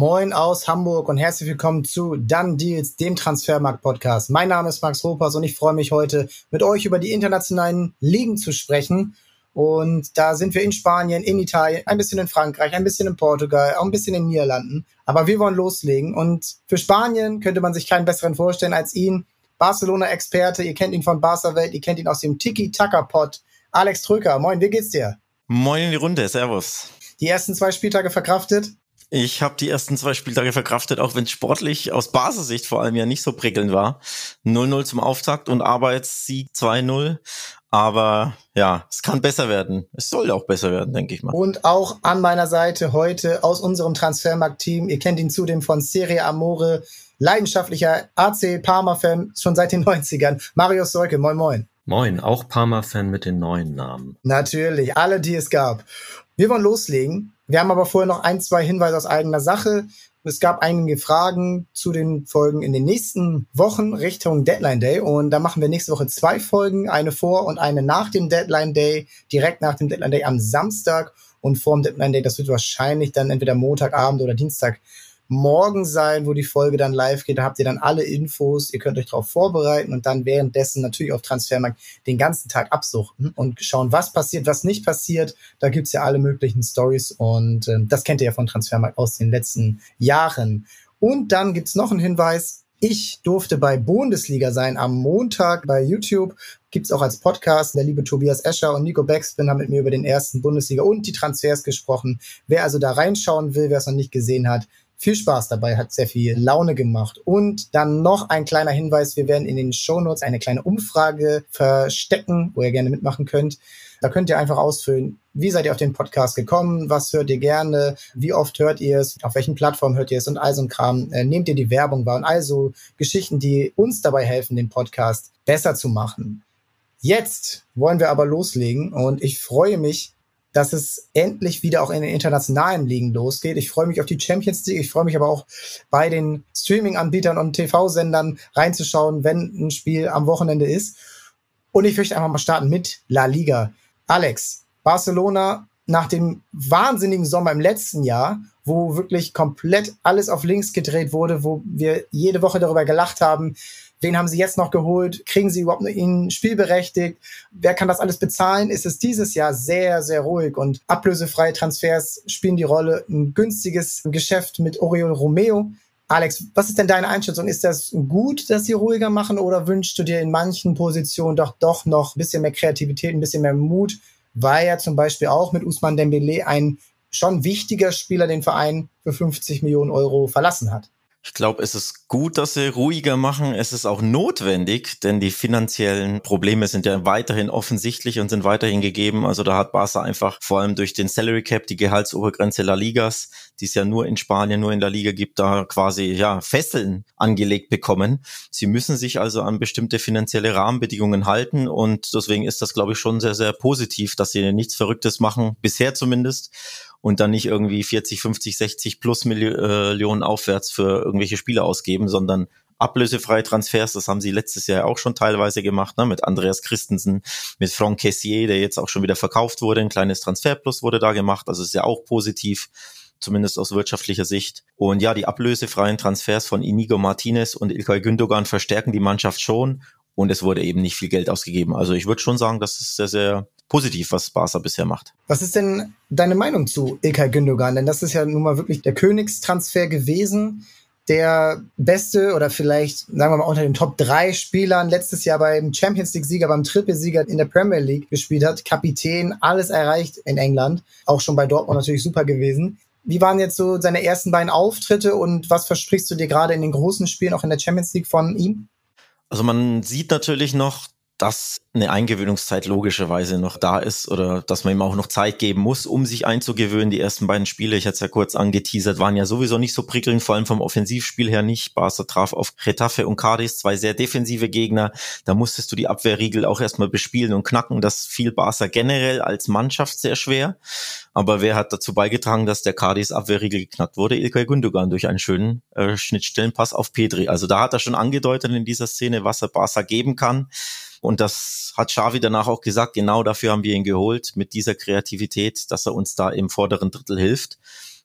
Moin aus Hamburg und herzlich willkommen zu Done Deals, dem Transfermarkt-Podcast. Mein Name ist Max Ropers und ich freue mich heute mit euch über die internationalen Ligen zu sprechen. Und da sind wir in Spanien, in Italien, ein bisschen in Frankreich, ein bisschen in Portugal, auch ein bisschen in den Niederlanden. Aber wir wollen loslegen. Und für Spanien könnte man sich keinen besseren vorstellen als ihn. Barcelona-Experte, ihr kennt ihn von Barca Welt, ihr kennt ihn aus dem Tiki-Taka-Pod. Alex Trücker, moin, wie geht's dir? Moin in die Runde, servus. Die ersten zwei Spieltage verkraftet? Ich habe die ersten zwei Spieltage verkraftet, auch wenn es sportlich aus Basissicht vor allem ja nicht so prickelnd war. 0-0 zum Auftakt und Arbeitssieg 2-0. Aber ja, es kann besser werden. Es soll auch besser werden, denke ich mal. Und auch an meiner Seite heute aus unserem Transfermarkt-Team. Ihr kennt ihn zudem von Serie Amore, leidenschaftlicher AC Parma-Fan schon seit den 90ern. Marius Solke, moin moin. Moin, auch Parma-Fan mit den neuen Namen. Natürlich, alle, die es gab. Wir wollen loslegen. Wir haben aber vorher noch ein, zwei Hinweise aus eigener Sache. Es gab einige Fragen zu den Folgen in den nächsten Wochen Richtung Deadline Day. Und da machen wir nächste Woche zwei Folgen, eine vor und eine nach dem Deadline Day, direkt nach dem Deadline Day am Samstag. Und vor dem Deadline Day, das wird wahrscheinlich dann entweder Montagabend oder Dienstag morgen sein, wo die Folge dann live geht. Da habt ihr dann alle Infos. Ihr könnt euch darauf vorbereiten und dann währenddessen natürlich auf Transfermarkt den ganzen Tag absuchten und schauen, was passiert, was nicht passiert. Da gibt's ja alle möglichen Stories und äh, das kennt ihr ja von Transfermarkt aus den letzten Jahren. Und dann gibt's noch einen Hinweis. Ich durfte bei Bundesliga sein am Montag bei YouTube. Gibt's auch als Podcast. Der liebe Tobias Escher und Nico Beckspin haben mit mir über den ersten Bundesliga und die Transfers gesprochen. Wer also da reinschauen will, wer es noch nicht gesehen hat, viel Spaß dabei, hat sehr viel Laune gemacht. Und dann noch ein kleiner Hinweis, wir werden in den Shownotes eine kleine Umfrage verstecken, wo ihr gerne mitmachen könnt. Da könnt ihr einfach ausfüllen, wie seid ihr auf den Podcast gekommen, was hört ihr gerne, wie oft hört ihr es, auf welchen Plattformen hört ihr es und all so ein Kram. Äh, nehmt ihr die Werbung wahr und also Geschichten, die uns dabei helfen, den Podcast besser zu machen. Jetzt wollen wir aber loslegen und ich freue mich, dass es endlich wieder auch in den internationalen Ligen losgeht. Ich freue mich auf die Champions League. Ich freue mich aber auch bei den Streaming-Anbietern und TV-Sendern reinzuschauen, wenn ein Spiel am Wochenende ist. Und ich möchte einfach mal starten mit La Liga. Alex, Barcelona nach dem wahnsinnigen Sommer im letzten Jahr, wo wirklich komplett alles auf links gedreht wurde, wo wir jede Woche darüber gelacht haben, Wen haben sie jetzt noch geholt? Kriegen sie überhaupt noch ihn spielberechtigt? Wer kann das alles bezahlen? Ist es dieses Jahr sehr, sehr ruhig und ablösefreie Transfers spielen die Rolle. Ein günstiges Geschäft mit Oriol Romeo. Alex, was ist denn deine Einschätzung? Ist das gut, dass sie ruhiger machen oder wünschst du dir in manchen Positionen doch doch noch ein bisschen mehr Kreativität, ein bisschen mehr Mut, weil ja zum Beispiel auch mit Usman Dembele ein schon wichtiger Spieler den Verein für 50 Millionen Euro verlassen hat? Ich glaube, es ist gut, dass sie ruhiger machen. Es ist auch notwendig, denn die finanziellen Probleme sind ja weiterhin offensichtlich und sind weiterhin gegeben. Also da hat Barca einfach vor allem durch den Salary Cap, die Gehaltsobergrenze La Ligas, die es ja nur in Spanien, nur in La Liga gibt, da quasi ja Fesseln angelegt bekommen. Sie müssen sich also an bestimmte finanzielle Rahmenbedingungen halten und deswegen ist das, glaube ich, schon sehr, sehr positiv, dass sie nichts Verrücktes machen, bisher zumindest und dann nicht irgendwie 40, 50, 60 plus Millionen aufwärts für irgendwelche Spiele ausgeben, sondern ablösefreie Transfers, das haben sie letztes Jahr auch schon teilweise gemacht, ne, mit Andreas Christensen, mit Franck Kessier, der jetzt auch schon wieder verkauft wurde, ein kleines Transferplus wurde da gemacht, also ist ja auch positiv, zumindest aus wirtschaftlicher Sicht. Und ja, die ablösefreien Transfers von Inigo Martinez und Ilkay Gündogan verstärken die Mannschaft schon und es wurde eben nicht viel Geld ausgegeben. Also ich würde schon sagen, das ist sehr, sehr positiv, was Barca bisher macht. Was ist denn deine Meinung zu Ilkay Gündogan? Denn das ist ja nun mal wirklich der Königstransfer gewesen. Der beste oder vielleicht, sagen wir mal, unter den Top drei Spielern letztes Jahr beim Champions League-Sieger, beim Trippelsieger in der Premier League gespielt hat. Kapitän, alles erreicht in England. Auch schon bei Dortmund natürlich super gewesen. Wie waren jetzt so seine ersten beiden Auftritte und was versprichst du dir gerade in den großen Spielen, auch in der Champions League von ihm? Also man sieht natürlich noch, dass eine Eingewöhnungszeit logischerweise noch da ist oder dass man ihm auch noch Zeit geben muss, um sich einzugewöhnen. Die ersten beiden Spiele, ich hatte es ja kurz angeteasert, waren ja sowieso nicht so prickelnd, vor allem vom Offensivspiel her nicht. Barca traf auf Retafe und Cadiz, zwei sehr defensive Gegner. Da musstest du die Abwehrriegel auch erstmal bespielen und knacken. Das fiel Barca generell als Mannschaft sehr schwer. Aber wer hat dazu beigetragen, dass der Cadiz Abwehrriegel geknackt wurde? Ilkay Gündogan durch einen schönen äh, Schnittstellenpass auf Pedri. Also da hat er schon angedeutet in dieser Szene, was er Barca geben kann. Und das hat Xavi danach auch gesagt, genau dafür haben wir ihn geholt, mit dieser Kreativität, dass er uns da im vorderen Drittel hilft.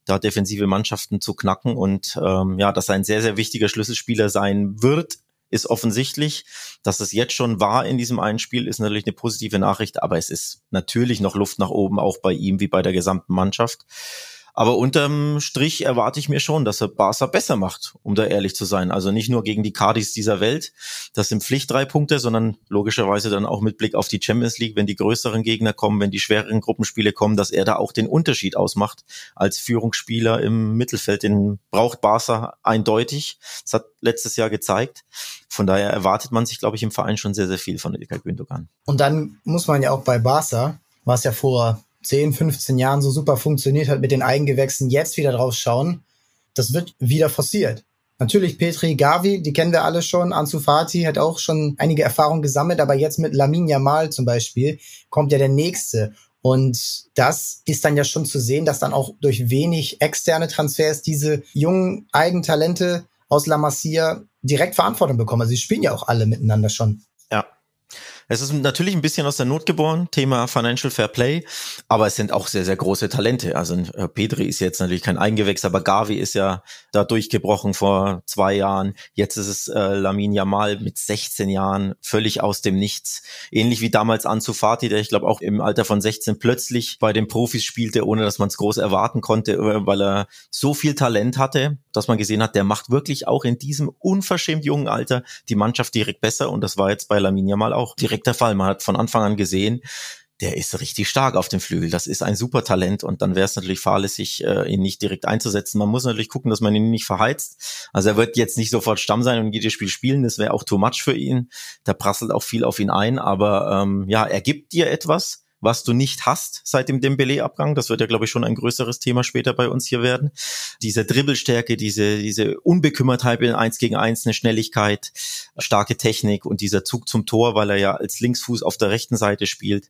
da defensive Mannschaften zu knacken und ähm, ja, dass er ein sehr, sehr wichtiger Schlüsselspieler sein wird, ist offensichtlich. Dass es jetzt schon war in diesem einen Spiel, ist natürlich eine positive Nachricht, aber es ist natürlich noch Luft nach oben, auch bei ihm wie bei der gesamten Mannschaft. Aber unterm Strich erwarte ich mir schon, dass er Barca besser macht, um da ehrlich zu sein. Also nicht nur gegen die Cardis dieser Welt, das sind Pflicht drei Punkte, sondern logischerweise dann auch mit Blick auf die Champions League, wenn die größeren Gegner kommen, wenn die schwereren Gruppenspiele kommen, dass er da auch den Unterschied ausmacht als Führungsspieler im Mittelfeld. Den braucht Barca eindeutig. Das hat letztes Jahr gezeigt. Von daher erwartet man sich, glaube ich, im Verein schon sehr, sehr viel von Ilkay Gündogan. Und dann muss man ja auch bei Barca, was ja vor 10, 15 Jahren so super funktioniert hat mit den Eigengewächsen, jetzt wieder drauf schauen, das wird wieder forciert. Natürlich Petri, Gavi, die kennen wir alle schon. Ansu Fati hat auch schon einige Erfahrungen gesammelt, aber jetzt mit Lamin Yamal zum Beispiel kommt ja der nächste. Und das ist dann ja schon zu sehen, dass dann auch durch wenig externe Transfers diese jungen Eigentalente aus La Masia direkt Verantwortung bekommen. Also sie spielen ja auch alle miteinander schon. Es ist natürlich ein bisschen aus der Not geboren, Thema Financial Fair Play, aber es sind auch sehr, sehr große Talente. Also äh, Pedri ist jetzt natürlich kein Eingewächs, aber Gavi ist ja da durchgebrochen vor zwei Jahren. Jetzt ist es äh, Lamin Yamal mit 16 Jahren völlig aus dem Nichts. Ähnlich wie damals Ansu Fati, der ich glaube auch im Alter von 16 plötzlich bei den Profis spielte, ohne dass man es groß erwarten konnte, äh, weil er so viel Talent hatte, dass man gesehen hat, der macht wirklich auch in diesem unverschämt jungen Alter die Mannschaft direkt besser und das war jetzt bei Lamin Yamal auch direkt direkt der Fall. Man hat von Anfang an gesehen, der ist richtig stark auf dem Flügel. Das ist ein super Talent und dann wäre es natürlich fahrlässig, äh, ihn nicht direkt einzusetzen. Man muss natürlich gucken, dass man ihn nicht verheizt. Also er wird jetzt nicht sofort Stamm sein und jedes Spiel spielen. Das wäre auch too much für ihn. Da prasselt auch viel auf ihn ein. Aber ähm, ja, er gibt dir etwas was du nicht hast seit dem Dembele-Abgang. Das wird ja, glaube ich, schon ein größeres Thema später bei uns hier werden. Diese Dribbelstärke, diese, diese Unbekümmertheit in eins gegen eins, eine Schnelligkeit, starke Technik und dieser Zug zum Tor, weil er ja als Linksfuß auf der rechten Seite spielt.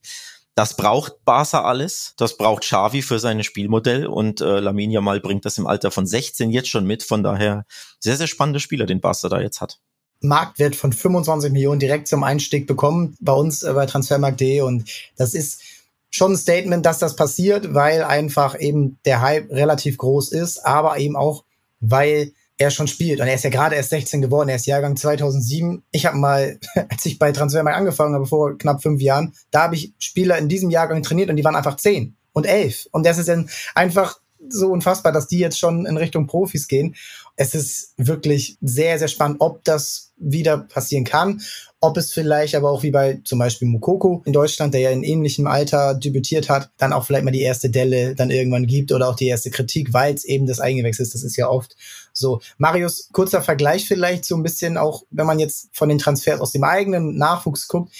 Das braucht Barca alles. Das braucht Xavi für sein Spielmodell und äh, Lamin Yamal bringt das im Alter von 16 jetzt schon mit. Von daher sehr, sehr spannende Spieler, den Barca da jetzt hat. Marktwert von 25 Millionen direkt zum Einstieg bekommen bei uns äh, bei Transfermarkt.de und das ist schon ein Statement, dass das passiert, weil einfach eben der Hype relativ groß ist, aber eben auch, weil er schon spielt. Und er ist ja gerade erst 16 geworden, er ist Jahrgang 2007. Ich habe mal, als ich bei Transfermarkt angefangen habe, vor knapp fünf Jahren, da habe ich Spieler in diesem Jahrgang trainiert und die waren einfach 10 und 11. Und das ist dann einfach so unfassbar, dass die jetzt schon in Richtung Profis gehen. Es ist wirklich sehr, sehr spannend, ob das wieder passieren kann, ob es vielleicht aber auch wie bei zum Beispiel Mukoko in Deutschland, der ja in ähnlichem Alter debütiert hat, dann auch vielleicht mal die erste Delle dann irgendwann gibt oder auch die erste Kritik, weil es eben das Eingewächs ist. Das ist ja oft so. Marius, kurzer Vergleich vielleicht so ein bisschen auch, wenn man jetzt von den Transfers aus dem eigenen Nachwuchs guckt,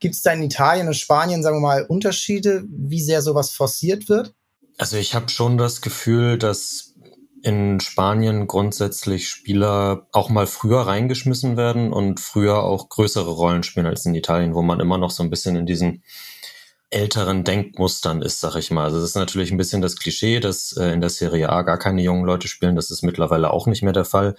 Gibt es da in Italien und Spanien, sagen wir mal, Unterschiede, wie sehr sowas forciert wird? Also ich habe schon das Gefühl, dass in Spanien grundsätzlich Spieler auch mal früher reingeschmissen werden und früher auch größere Rollen spielen als in Italien, wo man immer noch so ein bisschen in diesen älteren Denkmustern ist, sag ich mal. Also es ist natürlich ein bisschen das Klischee, dass äh, in der Serie A gar keine jungen Leute spielen. Das ist mittlerweile auch nicht mehr der Fall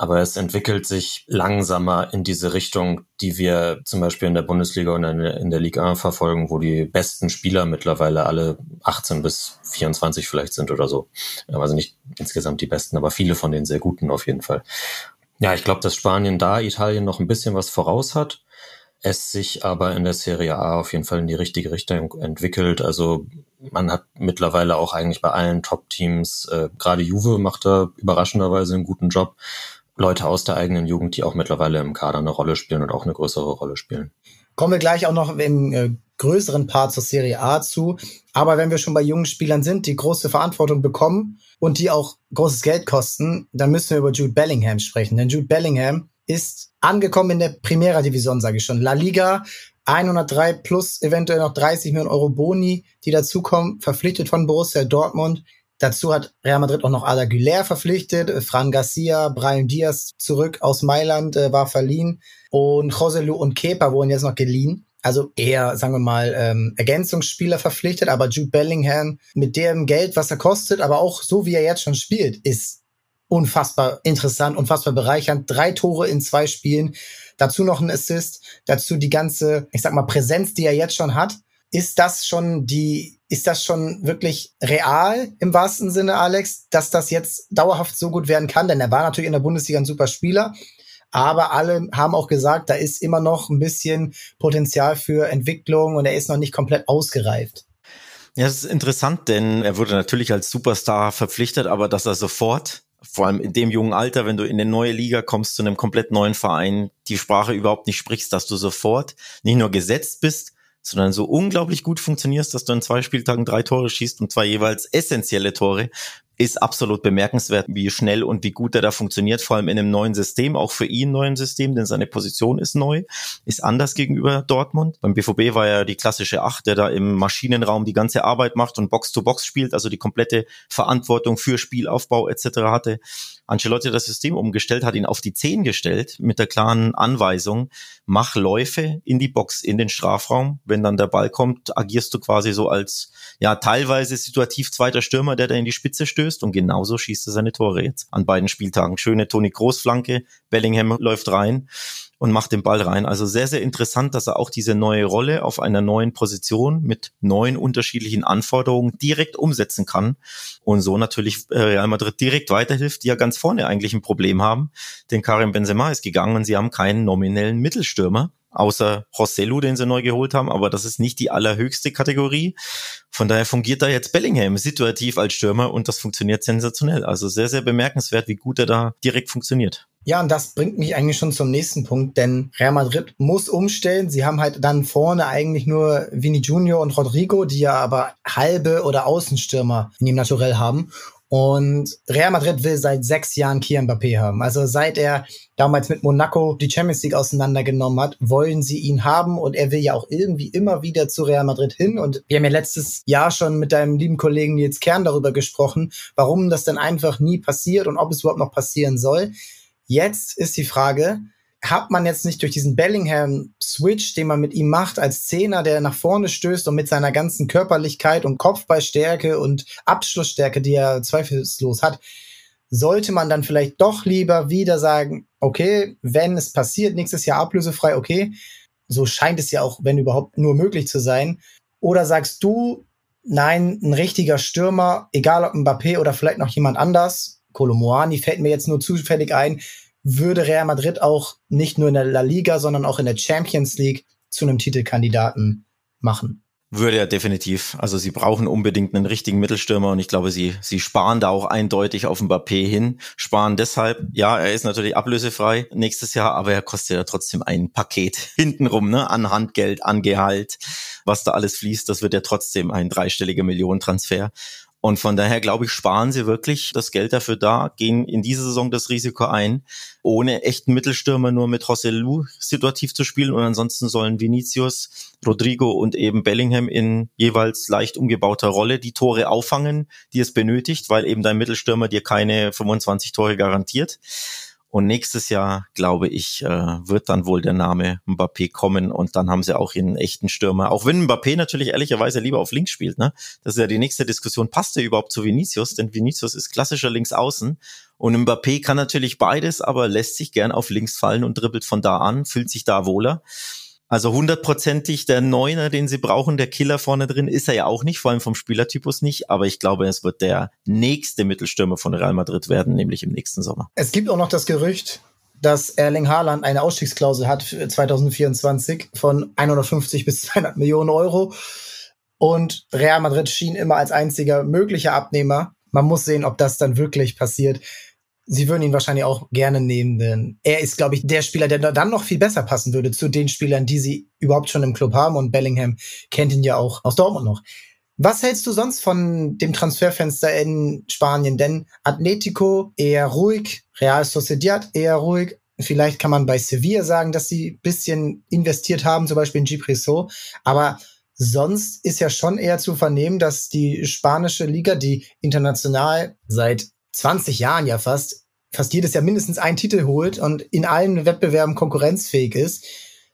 aber es entwickelt sich langsamer in diese Richtung, die wir zum Beispiel in der Bundesliga und in der Liga 1 verfolgen, wo die besten Spieler mittlerweile alle 18 bis 24 vielleicht sind oder so. Also nicht insgesamt die besten, aber viele von den sehr guten auf jeden Fall. Ja, ich glaube, dass Spanien da Italien noch ein bisschen was voraus hat. Es sich aber in der Serie A auf jeden Fall in die richtige Richtung entwickelt. Also man hat mittlerweile auch eigentlich bei allen Top-Teams, äh, gerade Juve macht da überraschenderweise einen guten Job. Leute aus der eigenen Jugend, die auch mittlerweile im Kader eine Rolle spielen und auch eine größere Rolle spielen. Kommen wir gleich auch noch im äh, größeren Part zur Serie A zu. Aber wenn wir schon bei jungen Spielern sind, die große Verantwortung bekommen und die auch großes Geld kosten, dann müssen wir über Jude Bellingham sprechen. Denn Jude Bellingham ist angekommen in der Primera Division, sage ich schon. La Liga 103 plus eventuell noch 30 Millionen Euro Boni, die dazukommen, verpflichtet von Borussia Dortmund. Dazu hat Real Madrid auch noch Ada Güler verpflichtet, Fran Garcia, Brian Diaz zurück aus Mailand äh, war verliehen. Und Joselu und Kepa wurden jetzt noch geliehen. Also eher, sagen wir mal, ähm, Ergänzungsspieler verpflichtet, aber Jude Bellingham mit dem Geld, was er kostet, aber auch so wie er jetzt schon spielt, ist unfassbar interessant, unfassbar bereichernd. Drei Tore in zwei Spielen, dazu noch ein Assist, dazu die ganze, ich sag mal, Präsenz, die er jetzt schon hat ist das schon die, ist das schon wirklich real im wahrsten Sinne, Alex, dass das jetzt dauerhaft so gut werden kann? Denn er war natürlich in der Bundesliga ein super Spieler. Aber alle haben auch gesagt, da ist immer noch ein bisschen Potenzial für Entwicklung und er ist noch nicht komplett ausgereift. Ja, es ist interessant, denn er wurde natürlich als Superstar verpflichtet, aber dass er sofort vor allem in dem jungen Alter, wenn du in eine neue Liga kommst, zu einem komplett neuen Verein, die Sprache überhaupt nicht sprichst, dass du sofort nicht nur gesetzt bist, sondern so unglaublich gut funktionierst, dass du in zwei Spieltagen drei Tore schießt und zwei jeweils essentielle Tore ist absolut bemerkenswert, wie schnell und wie gut er da funktioniert, vor allem in einem neuen System, auch für ihn neuen System, denn seine Position ist neu, ist anders gegenüber Dortmund. Beim BVB war er die klassische Acht, der da im Maschinenraum die ganze Arbeit macht und Box-to-Box -Box spielt, also die komplette Verantwortung für Spielaufbau etc. hatte. Ancelotti das System umgestellt, hat ihn auf die Zehn gestellt mit der klaren Anweisung, mach Läufe in die Box, in den Strafraum. Wenn dann der Ball kommt, agierst du quasi so als, ja, teilweise situativ zweiter Stürmer, der da in die Spitze stößt und genauso schießt er seine Tore jetzt an beiden Spieltagen. Schöne Toni Großflanke, Bellingham läuft rein und macht den Ball rein. Also sehr, sehr interessant, dass er auch diese neue Rolle auf einer neuen Position mit neuen unterschiedlichen Anforderungen direkt umsetzen kann und so natürlich äh, Real Madrid direkt weiterhilft, die ja ganz vorne eigentlich ein Problem haben. Denn Karim Benzema ist gegangen und sie haben keinen nominellen Mittelstürmer außer Rosselu, den sie neu geholt haben, aber das ist nicht die allerhöchste Kategorie. Von daher fungiert da jetzt Bellingham situativ als Stürmer und das funktioniert sensationell. Also sehr, sehr bemerkenswert, wie gut er da direkt funktioniert. Ja, und das bringt mich eigentlich schon zum nächsten Punkt, denn Real Madrid muss umstellen. Sie haben halt dann vorne eigentlich nur Vini Junior und Rodrigo, die ja aber halbe oder Außenstürmer in dem Naturell haben. Und Real Madrid will seit sechs Jahren Kian Mbappé haben. Also seit er damals mit Monaco die Champions League auseinandergenommen hat, wollen sie ihn haben und er will ja auch irgendwie immer wieder zu Real Madrid hin. Und wir haben ja letztes Jahr schon mit deinem lieben Kollegen Nils Kern darüber gesprochen, warum das denn einfach nie passiert und ob es überhaupt noch passieren soll. Jetzt ist die Frage, hat man jetzt nicht durch diesen Bellingham-Switch, den man mit ihm macht, als Zehner, der nach vorne stößt und mit seiner ganzen Körperlichkeit und Kopfballstärke und Abschlussstärke, die er zweifellos hat, sollte man dann vielleicht doch lieber wieder sagen, okay, wenn es passiert, nächstes Jahr ablösefrei, okay, so scheint es ja auch, wenn überhaupt, nur möglich zu sein. Oder sagst du, nein, ein richtiger Stürmer, egal ob Mbappé oder vielleicht noch jemand anders, Kolomoani fällt mir jetzt nur zufällig ein, würde Real Madrid auch nicht nur in der La Liga, sondern auch in der Champions League zu einem Titelkandidaten machen. Würde er definitiv. Also sie brauchen unbedingt einen richtigen Mittelstürmer und ich glaube, sie, sie sparen da auch eindeutig auf Mbappé hin. Sparen deshalb, ja, er ist natürlich ablösefrei nächstes Jahr, aber er kostet ja trotzdem ein Paket hintenrum, ne, an Handgeld, an Gehalt, was da alles fließt. Das wird ja trotzdem ein dreistelliger Millionentransfer. Und von daher glaube ich, sparen sie wirklich das Geld dafür da, gehen in diese Saison das Risiko ein, ohne echten Mittelstürmer nur mit Rossellou situativ zu spielen. Und ansonsten sollen Vinicius, Rodrigo und eben Bellingham in jeweils leicht umgebauter Rolle die Tore auffangen, die es benötigt, weil eben dein Mittelstürmer dir keine 25 Tore garantiert. Und nächstes Jahr, glaube ich, äh, wird dann wohl der Name Mbappé kommen und dann haben sie auch ihren echten Stürmer. Auch wenn Mbappé natürlich ehrlicherweise lieber auf links spielt, ne? Das ist ja die nächste Diskussion. Passt er überhaupt zu Vinicius? Denn Vinicius ist klassischer Linksaußen und Mbappé kann natürlich beides, aber lässt sich gern auf links fallen und dribbelt von da an, fühlt sich da wohler. Also hundertprozentig der Neuner, den sie brauchen, der Killer vorne drin, ist er ja auch nicht, vor allem vom Spielertypus nicht. Aber ich glaube, es wird der nächste Mittelstürmer von Real Madrid werden, nämlich im nächsten Sommer. Es gibt auch noch das Gerücht, dass Erling Haaland eine Ausstiegsklausel hat für 2024 von 150 bis 200 Millionen Euro. Und Real Madrid schien immer als einziger möglicher Abnehmer. Man muss sehen, ob das dann wirklich passiert sie würden ihn wahrscheinlich auch gerne nehmen, denn er ist, glaube ich, der Spieler, der dann noch viel besser passen würde zu den Spielern, die sie überhaupt schon im Club haben. Und Bellingham kennt ihn ja auch aus Dortmund noch. Was hältst du sonst von dem Transferfenster in Spanien? Denn Atletico eher ruhig, Real Sociedad eher ruhig. Vielleicht kann man bei Sevilla sagen, dass sie bisschen investiert haben, zum Beispiel in Gipreso. Aber sonst ist ja schon eher zu vernehmen, dass die spanische Liga, die international seit 20 Jahren ja fast, fast jedes Jahr mindestens einen Titel holt und in allen Wettbewerben konkurrenzfähig ist,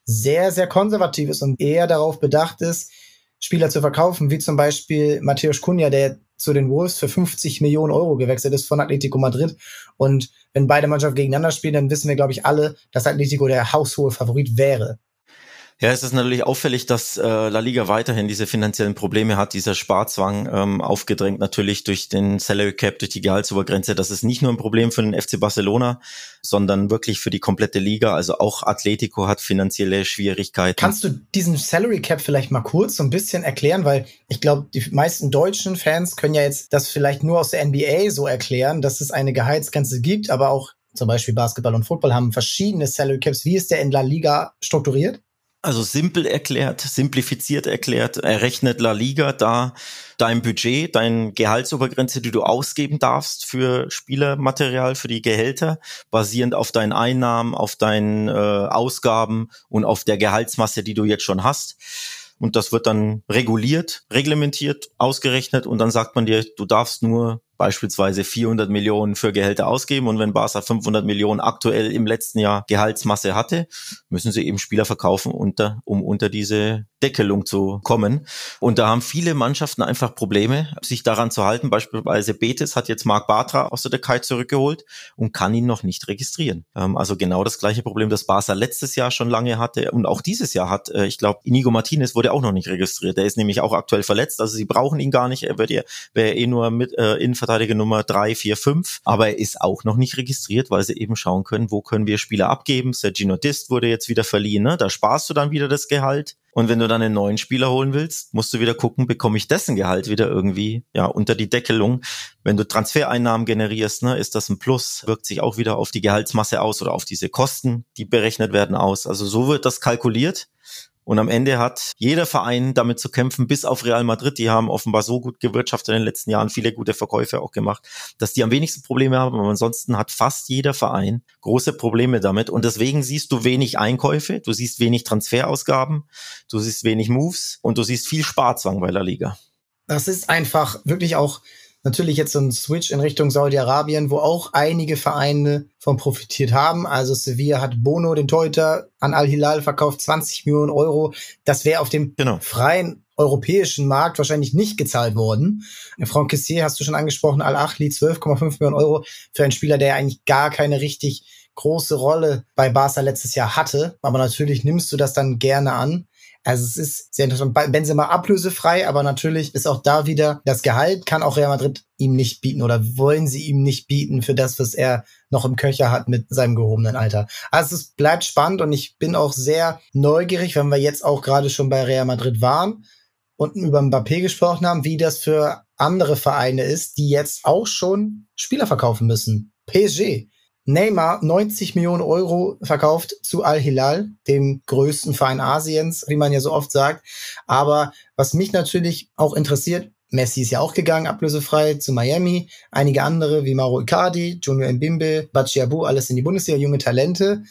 sehr, sehr konservativ ist und eher darauf bedacht ist, Spieler zu verkaufen, wie zum Beispiel Matthäus Cunha, der zu den Wolves für 50 Millionen Euro gewechselt ist von Atletico Madrid. Und wenn beide Mannschaften gegeneinander spielen, dann wissen wir, glaube ich, alle, dass Atletico der haushohe Favorit wäre. Ja, es ist natürlich auffällig, dass äh, La Liga weiterhin diese finanziellen Probleme hat, dieser Sparzwang ähm, aufgedrängt natürlich durch den Salary Cap, durch die Gehaltsobergrenze. Das ist nicht nur ein Problem für den FC Barcelona, sondern wirklich für die komplette Liga. Also auch Atletico hat finanzielle Schwierigkeiten. Kannst du diesen Salary Cap vielleicht mal kurz so ein bisschen erklären? Weil ich glaube, die meisten deutschen Fans können ja jetzt das vielleicht nur aus der NBA so erklären, dass es eine Gehaltsgrenze gibt, aber auch zum Beispiel Basketball und Football haben verschiedene Salary Caps. Wie ist der in La Liga strukturiert? Also simpel erklärt, simplifiziert erklärt, errechnet La Liga da dein Budget, dein Gehaltsobergrenze, die du ausgeben darfst für Spielermaterial, für die Gehälter, basierend auf deinen Einnahmen, auf deinen äh, Ausgaben und auf der Gehaltsmasse, die du jetzt schon hast. Und das wird dann reguliert, reglementiert, ausgerechnet und dann sagt man dir, du darfst nur beispielsweise 400 Millionen für Gehälter ausgeben und wenn Barca 500 Millionen aktuell im letzten Jahr Gehaltsmasse hatte, müssen sie eben Spieler verkaufen, unter, um unter diese Deckelung zu kommen. Und da haben viele Mannschaften einfach Probleme, sich daran zu halten. Beispielsweise Betis hat jetzt Marc Bartra aus der Türkei zurückgeholt und kann ihn noch nicht registrieren. Ähm, also genau das gleiche Problem, das Barca letztes Jahr schon lange hatte und auch dieses Jahr hat. Äh, ich glaube, Inigo Martinez wurde auch noch nicht registriert. Der ist nämlich auch aktuell verletzt. Also sie brauchen ihn gar nicht. Er wird ja, wäre eh nur mit äh, in Innenverteidiger Nummer drei, vier, fünf. Aber er ist auch noch nicht registriert, weil sie eben schauen können, wo können wir Spieler abgeben. Sergino Dist wurde jetzt wieder verliehen. Ne? Da sparst du dann wieder das Gehalt. Und wenn du dann einen neuen Spieler holen willst, musst du wieder gucken, bekomme ich dessen Gehalt wieder irgendwie ja unter die Deckelung. Wenn du Transfereinnahmen generierst, ne, ist das ein Plus, wirkt sich auch wieder auf die Gehaltsmasse aus oder auf diese Kosten, die berechnet werden aus. Also so wird das kalkuliert. Und am Ende hat jeder Verein damit zu kämpfen, bis auf Real Madrid. Die haben offenbar so gut gewirtschaftet in den letzten Jahren, viele gute Verkäufe auch gemacht, dass die am wenigsten Probleme haben. Aber ansonsten hat fast jeder Verein große Probleme damit. Und deswegen siehst du wenig Einkäufe, du siehst wenig Transferausgaben, du siehst wenig Moves und du siehst viel Sparzwang bei der Liga. Das ist einfach wirklich auch natürlich jetzt so ein Switch in Richtung Saudi-Arabien, wo auch einige Vereine von profitiert haben. Also Sevilla hat Bono, den Teuter, an Al-Hilal verkauft, 20 Millionen Euro. Das wäre auf dem genau. freien europäischen Markt wahrscheinlich nicht gezahlt worden. Franck Kessier hast du schon angesprochen, Al-Achli 12,5 Millionen Euro für einen Spieler, der eigentlich gar keine richtig große Rolle bei Barca letztes Jahr hatte. Aber natürlich nimmst du das dann gerne an. Also es ist sehr interessant. Benzema ablösefrei, aber natürlich ist auch da wieder das Gehalt kann auch Real Madrid ihm nicht bieten oder wollen sie ihm nicht bieten für das, was er noch im Köcher hat mit seinem gehobenen Alter. Also es bleibt spannend und ich bin auch sehr neugierig, wenn wir jetzt auch gerade schon bei Real Madrid waren und über Mbappé gesprochen haben, wie das für andere Vereine ist, die jetzt auch schon Spieler verkaufen müssen. PSG Neymar 90 Millionen Euro verkauft zu Al-Hilal, dem größten Verein Asiens, wie man ja so oft sagt. Aber was mich natürlich auch interessiert, Messi ist ja auch gegangen, ablösefrei zu Miami. Einige andere wie Mauro Icardi, Junior Mbimbe, Bachiabu, alles in die Bundesliga, junge Talente.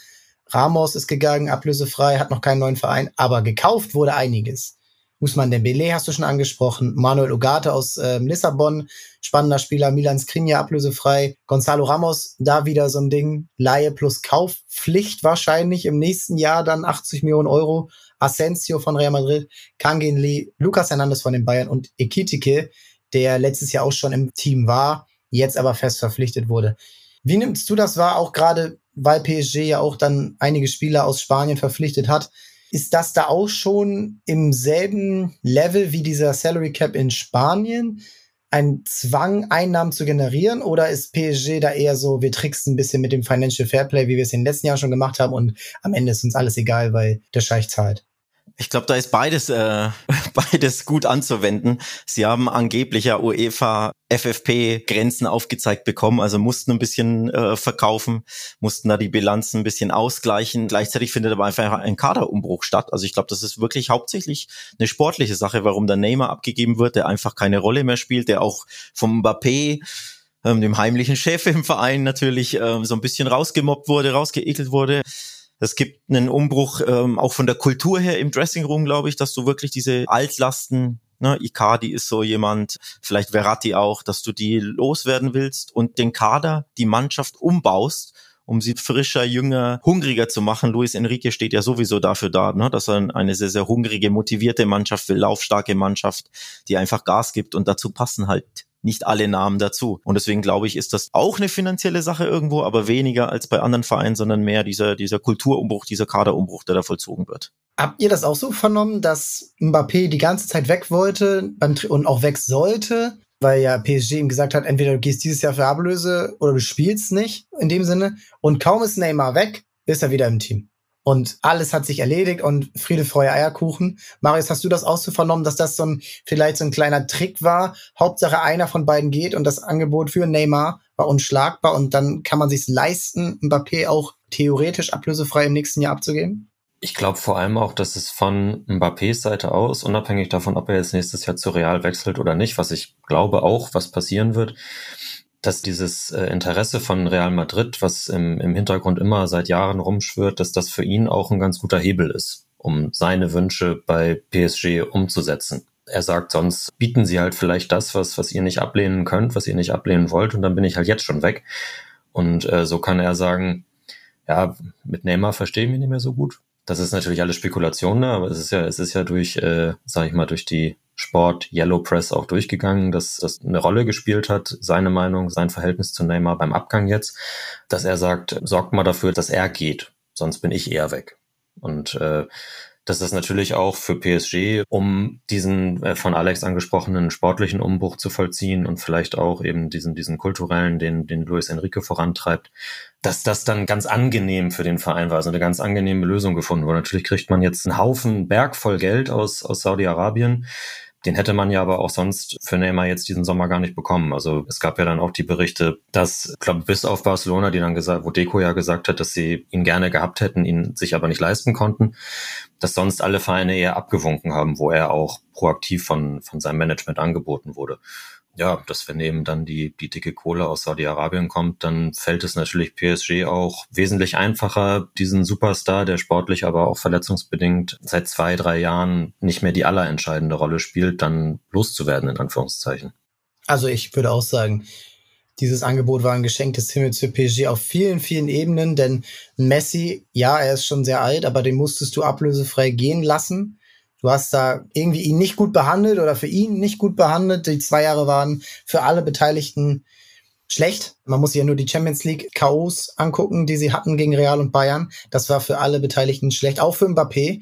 Ramos ist gegangen, ablösefrei, hat noch keinen neuen Verein, aber gekauft wurde einiges. Usman Dembele hast du schon angesprochen, Manuel Ugarte aus äh, Lissabon, spannender Spieler, Milan Skriniar ablösefrei, Gonzalo Ramos, da wieder so ein Ding, Laie plus Kaufpflicht wahrscheinlich im nächsten Jahr dann 80 Millionen Euro, Asensio von Real Madrid, Kangin Lee, Lucas Hernandez von den Bayern und Ekitike, der letztes Jahr auch schon im Team war, jetzt aber fest verpflichtet wurde. Wie nimmst du das wahr, auch gerade weil PSG ja auch dann einige Spieler aus Spanien verpflichtet hat? Ist das da auch schon im selben Level wie dieser Salary Cap in Spanien? Ein Zwang, Einnahmen zu generieren? Oder ist PSG da eher so, wir tricksen ein bisschen mit dem Financial Fairplay, wie wir es in den letzten Jahren schon gemacht haben und am Ende ist uns alles egal, weil der Scheich zahlt? Ich glaube, da ist beides, äh, beides gut anzuwenden. Sie haben angeblich ja UEFA FFP-Grenzen aufgezeigt bekommen, also mussten ein bisschen äh, verkaufen, mussten da die Bilanzen ein bisschen ausgleichen. Gleichzeitig findet aber einfach ein Kaderumbruch statt. Also ich glaube, das ist wirklich hauptsächlich eine sportliche Sache, warum der Neymar abgegeben wird, der einfach keine Rolle mehr spielt, der auch vom Mbappé ähm, dem heimlichen Chef im Verein natürlich ähm, so ein bisschen rausgemobbt wurde, rausgeekelt wurde. Es gibt einen Umbruch ähm, auch von der Kultur her im Dressing glaube ich, dass du wirklich diese Altlasten, ne, Icardi ist so jemand, vielleicht Verratti auch, dass du die loswerden willst und den Kader, die Mannschaft umbaust um sie frischer, jünger, hungriger zu machen. Luis Enrique steht ja sowieso dafür da, ne, dass er eine sehr, sehr hungrige, motivierte Mannschaft will, laufstarke Mannschaft, die einfach Gas gibt und dazu passen halt nicht alle Namen dazu. Und deswegen glaube ich, ist das auch eine finanzielle Sache irgendwo, aber weniger als bei anderen Vereinen, sondern mehr dieser, dieser Kulturumbruch, dieser Kaderumbruch, der da vollzogen wird. Habt ihr das auch so vernommen, dass Mbappé die ganze Zeit weg wollte und auch weg sollte? Weil ja PSG ihm gesagt hat, entweder du gehst dieses Jahr für Ablöse oder du spielst nicht in dem Sinne. Und kaum ist Neymar weg, ist er wieder im Team. Und alles hat sich erledigt und Friede, Freude, Eierkuchen. Marius, hast du das auch so vernommen, dass das so ein, vielleicht so ein kleiner Trick war? Hauptsache einer von beiden geht und das Angebot für Neymar war unschlagbar und dann kann man sich leisten, Mbappé auch theoretisch ablösefrei im nächsten Jahr abzugeben? Ich glaube vor allem auch, dass es von Mbappés Seite aus, unabhängig davon, ob er jetzt nächstes Jahr zu Real wechselt oder nicht, was ich glaube auch, was passieren wird, dass dieses äh, Interesse von Real Madrid, was im, im Hintergrund immer seit Jahren rumschwört, dass das für ihn auch ein ganz guter Hebel ist, um seine Wünsche bei PSG umzusetzen. Er sagt, sonst bieten sie halt vielleicht das, was, was ihr nicht ablehnen könnt, was ihr nicht ablehnen wollt, und dann bin ich halt jetzt schon weg. Und äh, so kann er sagen, ja, mit Neymar verstehe ich mich nicht mehr so gut. Das ist natürlich alles Spekulation, ne? aber es ist ja, es ist ja durch, äh, sag ich mal, durch die Sport Yellow Press auch durchgegangen, dass das eine Rolle gespielt hat, seine Meinung, sein Verhältnis zu Neymar beim Abgang jetzt, dass er sagt, sorgt mal dafür, dass er geht, sonst bin ich eher weg. Und äh, das ist natürlich auch für PSG, um diesen äh, von Alex angesprochenen sportlichen Umbruch zu vollziehen und vielleicht auch eben diesen, diesen kulturellen, den, den Luis Enrique vorantreibt, dass das dann ganz angenehm für den Verein war, also eine ganz angenehme Lösung gefunden wurde. Natürlich kriegt man jetzt einen Haufen Berg voll Geld aus, aus Saudi-Arabien den hätte man ja aber auch sonst für Neymar jetzt diesen Sommer gar nicht bekommen. Also es gab ja dann auch die Berichte, dass, ich glaube, bis auf Barcelona, die dann gesagt, wo Deco ja gesagt hat, dass sie ihn gerne gehabt hätten, ihn sich aber nicht leisten konnten, dass sonst alle Vereine eher abgewunken haben, wo er auch proaktiv von, von seinem Management angeboten wurde ja, dass wenn eben dann die, die dicke Kohle aus Saudi-Arabien kommt, dann fällt es natürlich PSG auch wesentlich einfacher, diesen Superstar, der sportlich, aber auch verletzungsbedingt seit zwei, drei Jahren nicht mehr die allerentscheidende Rolle spielt, dann loszuwerden, in Anführungszeichen. Also ich würde auch sagen, dieses Angebot war ein Geschenk des Himmels für PSG auf vielen, vielen Ebenen, denn Messi, ja, er ist schon sehr alt, aber den musstest du ablösefrei gehen lassen. Du hast da irgendwie ihn nicht gut behandelt oder für ihn nicht gut behandelt. Die zwei Jahre waren für alle Beteiligten schlecht. Man muss sich ja nur die Champions League K.O.s angucken, die sie hatten gegen Real und Bayern. Das war für alle Beteiligten schlecht, auch für Mbappé.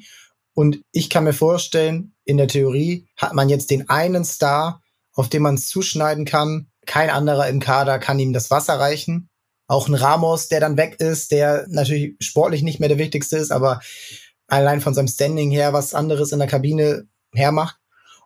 Und ich kann mir vorstellen, in der Theorie hat man jetzt den einen Star, auf den man zuschneiden kann. Kein anderer im Kader kann ihm das Wasser reichen. Auch ein Ramos, der dann weg ist, der natürlich sportlich nicht mehr der wichtigste ist, aber allein von seinem Standing her was anderes in der Kabine hermacht.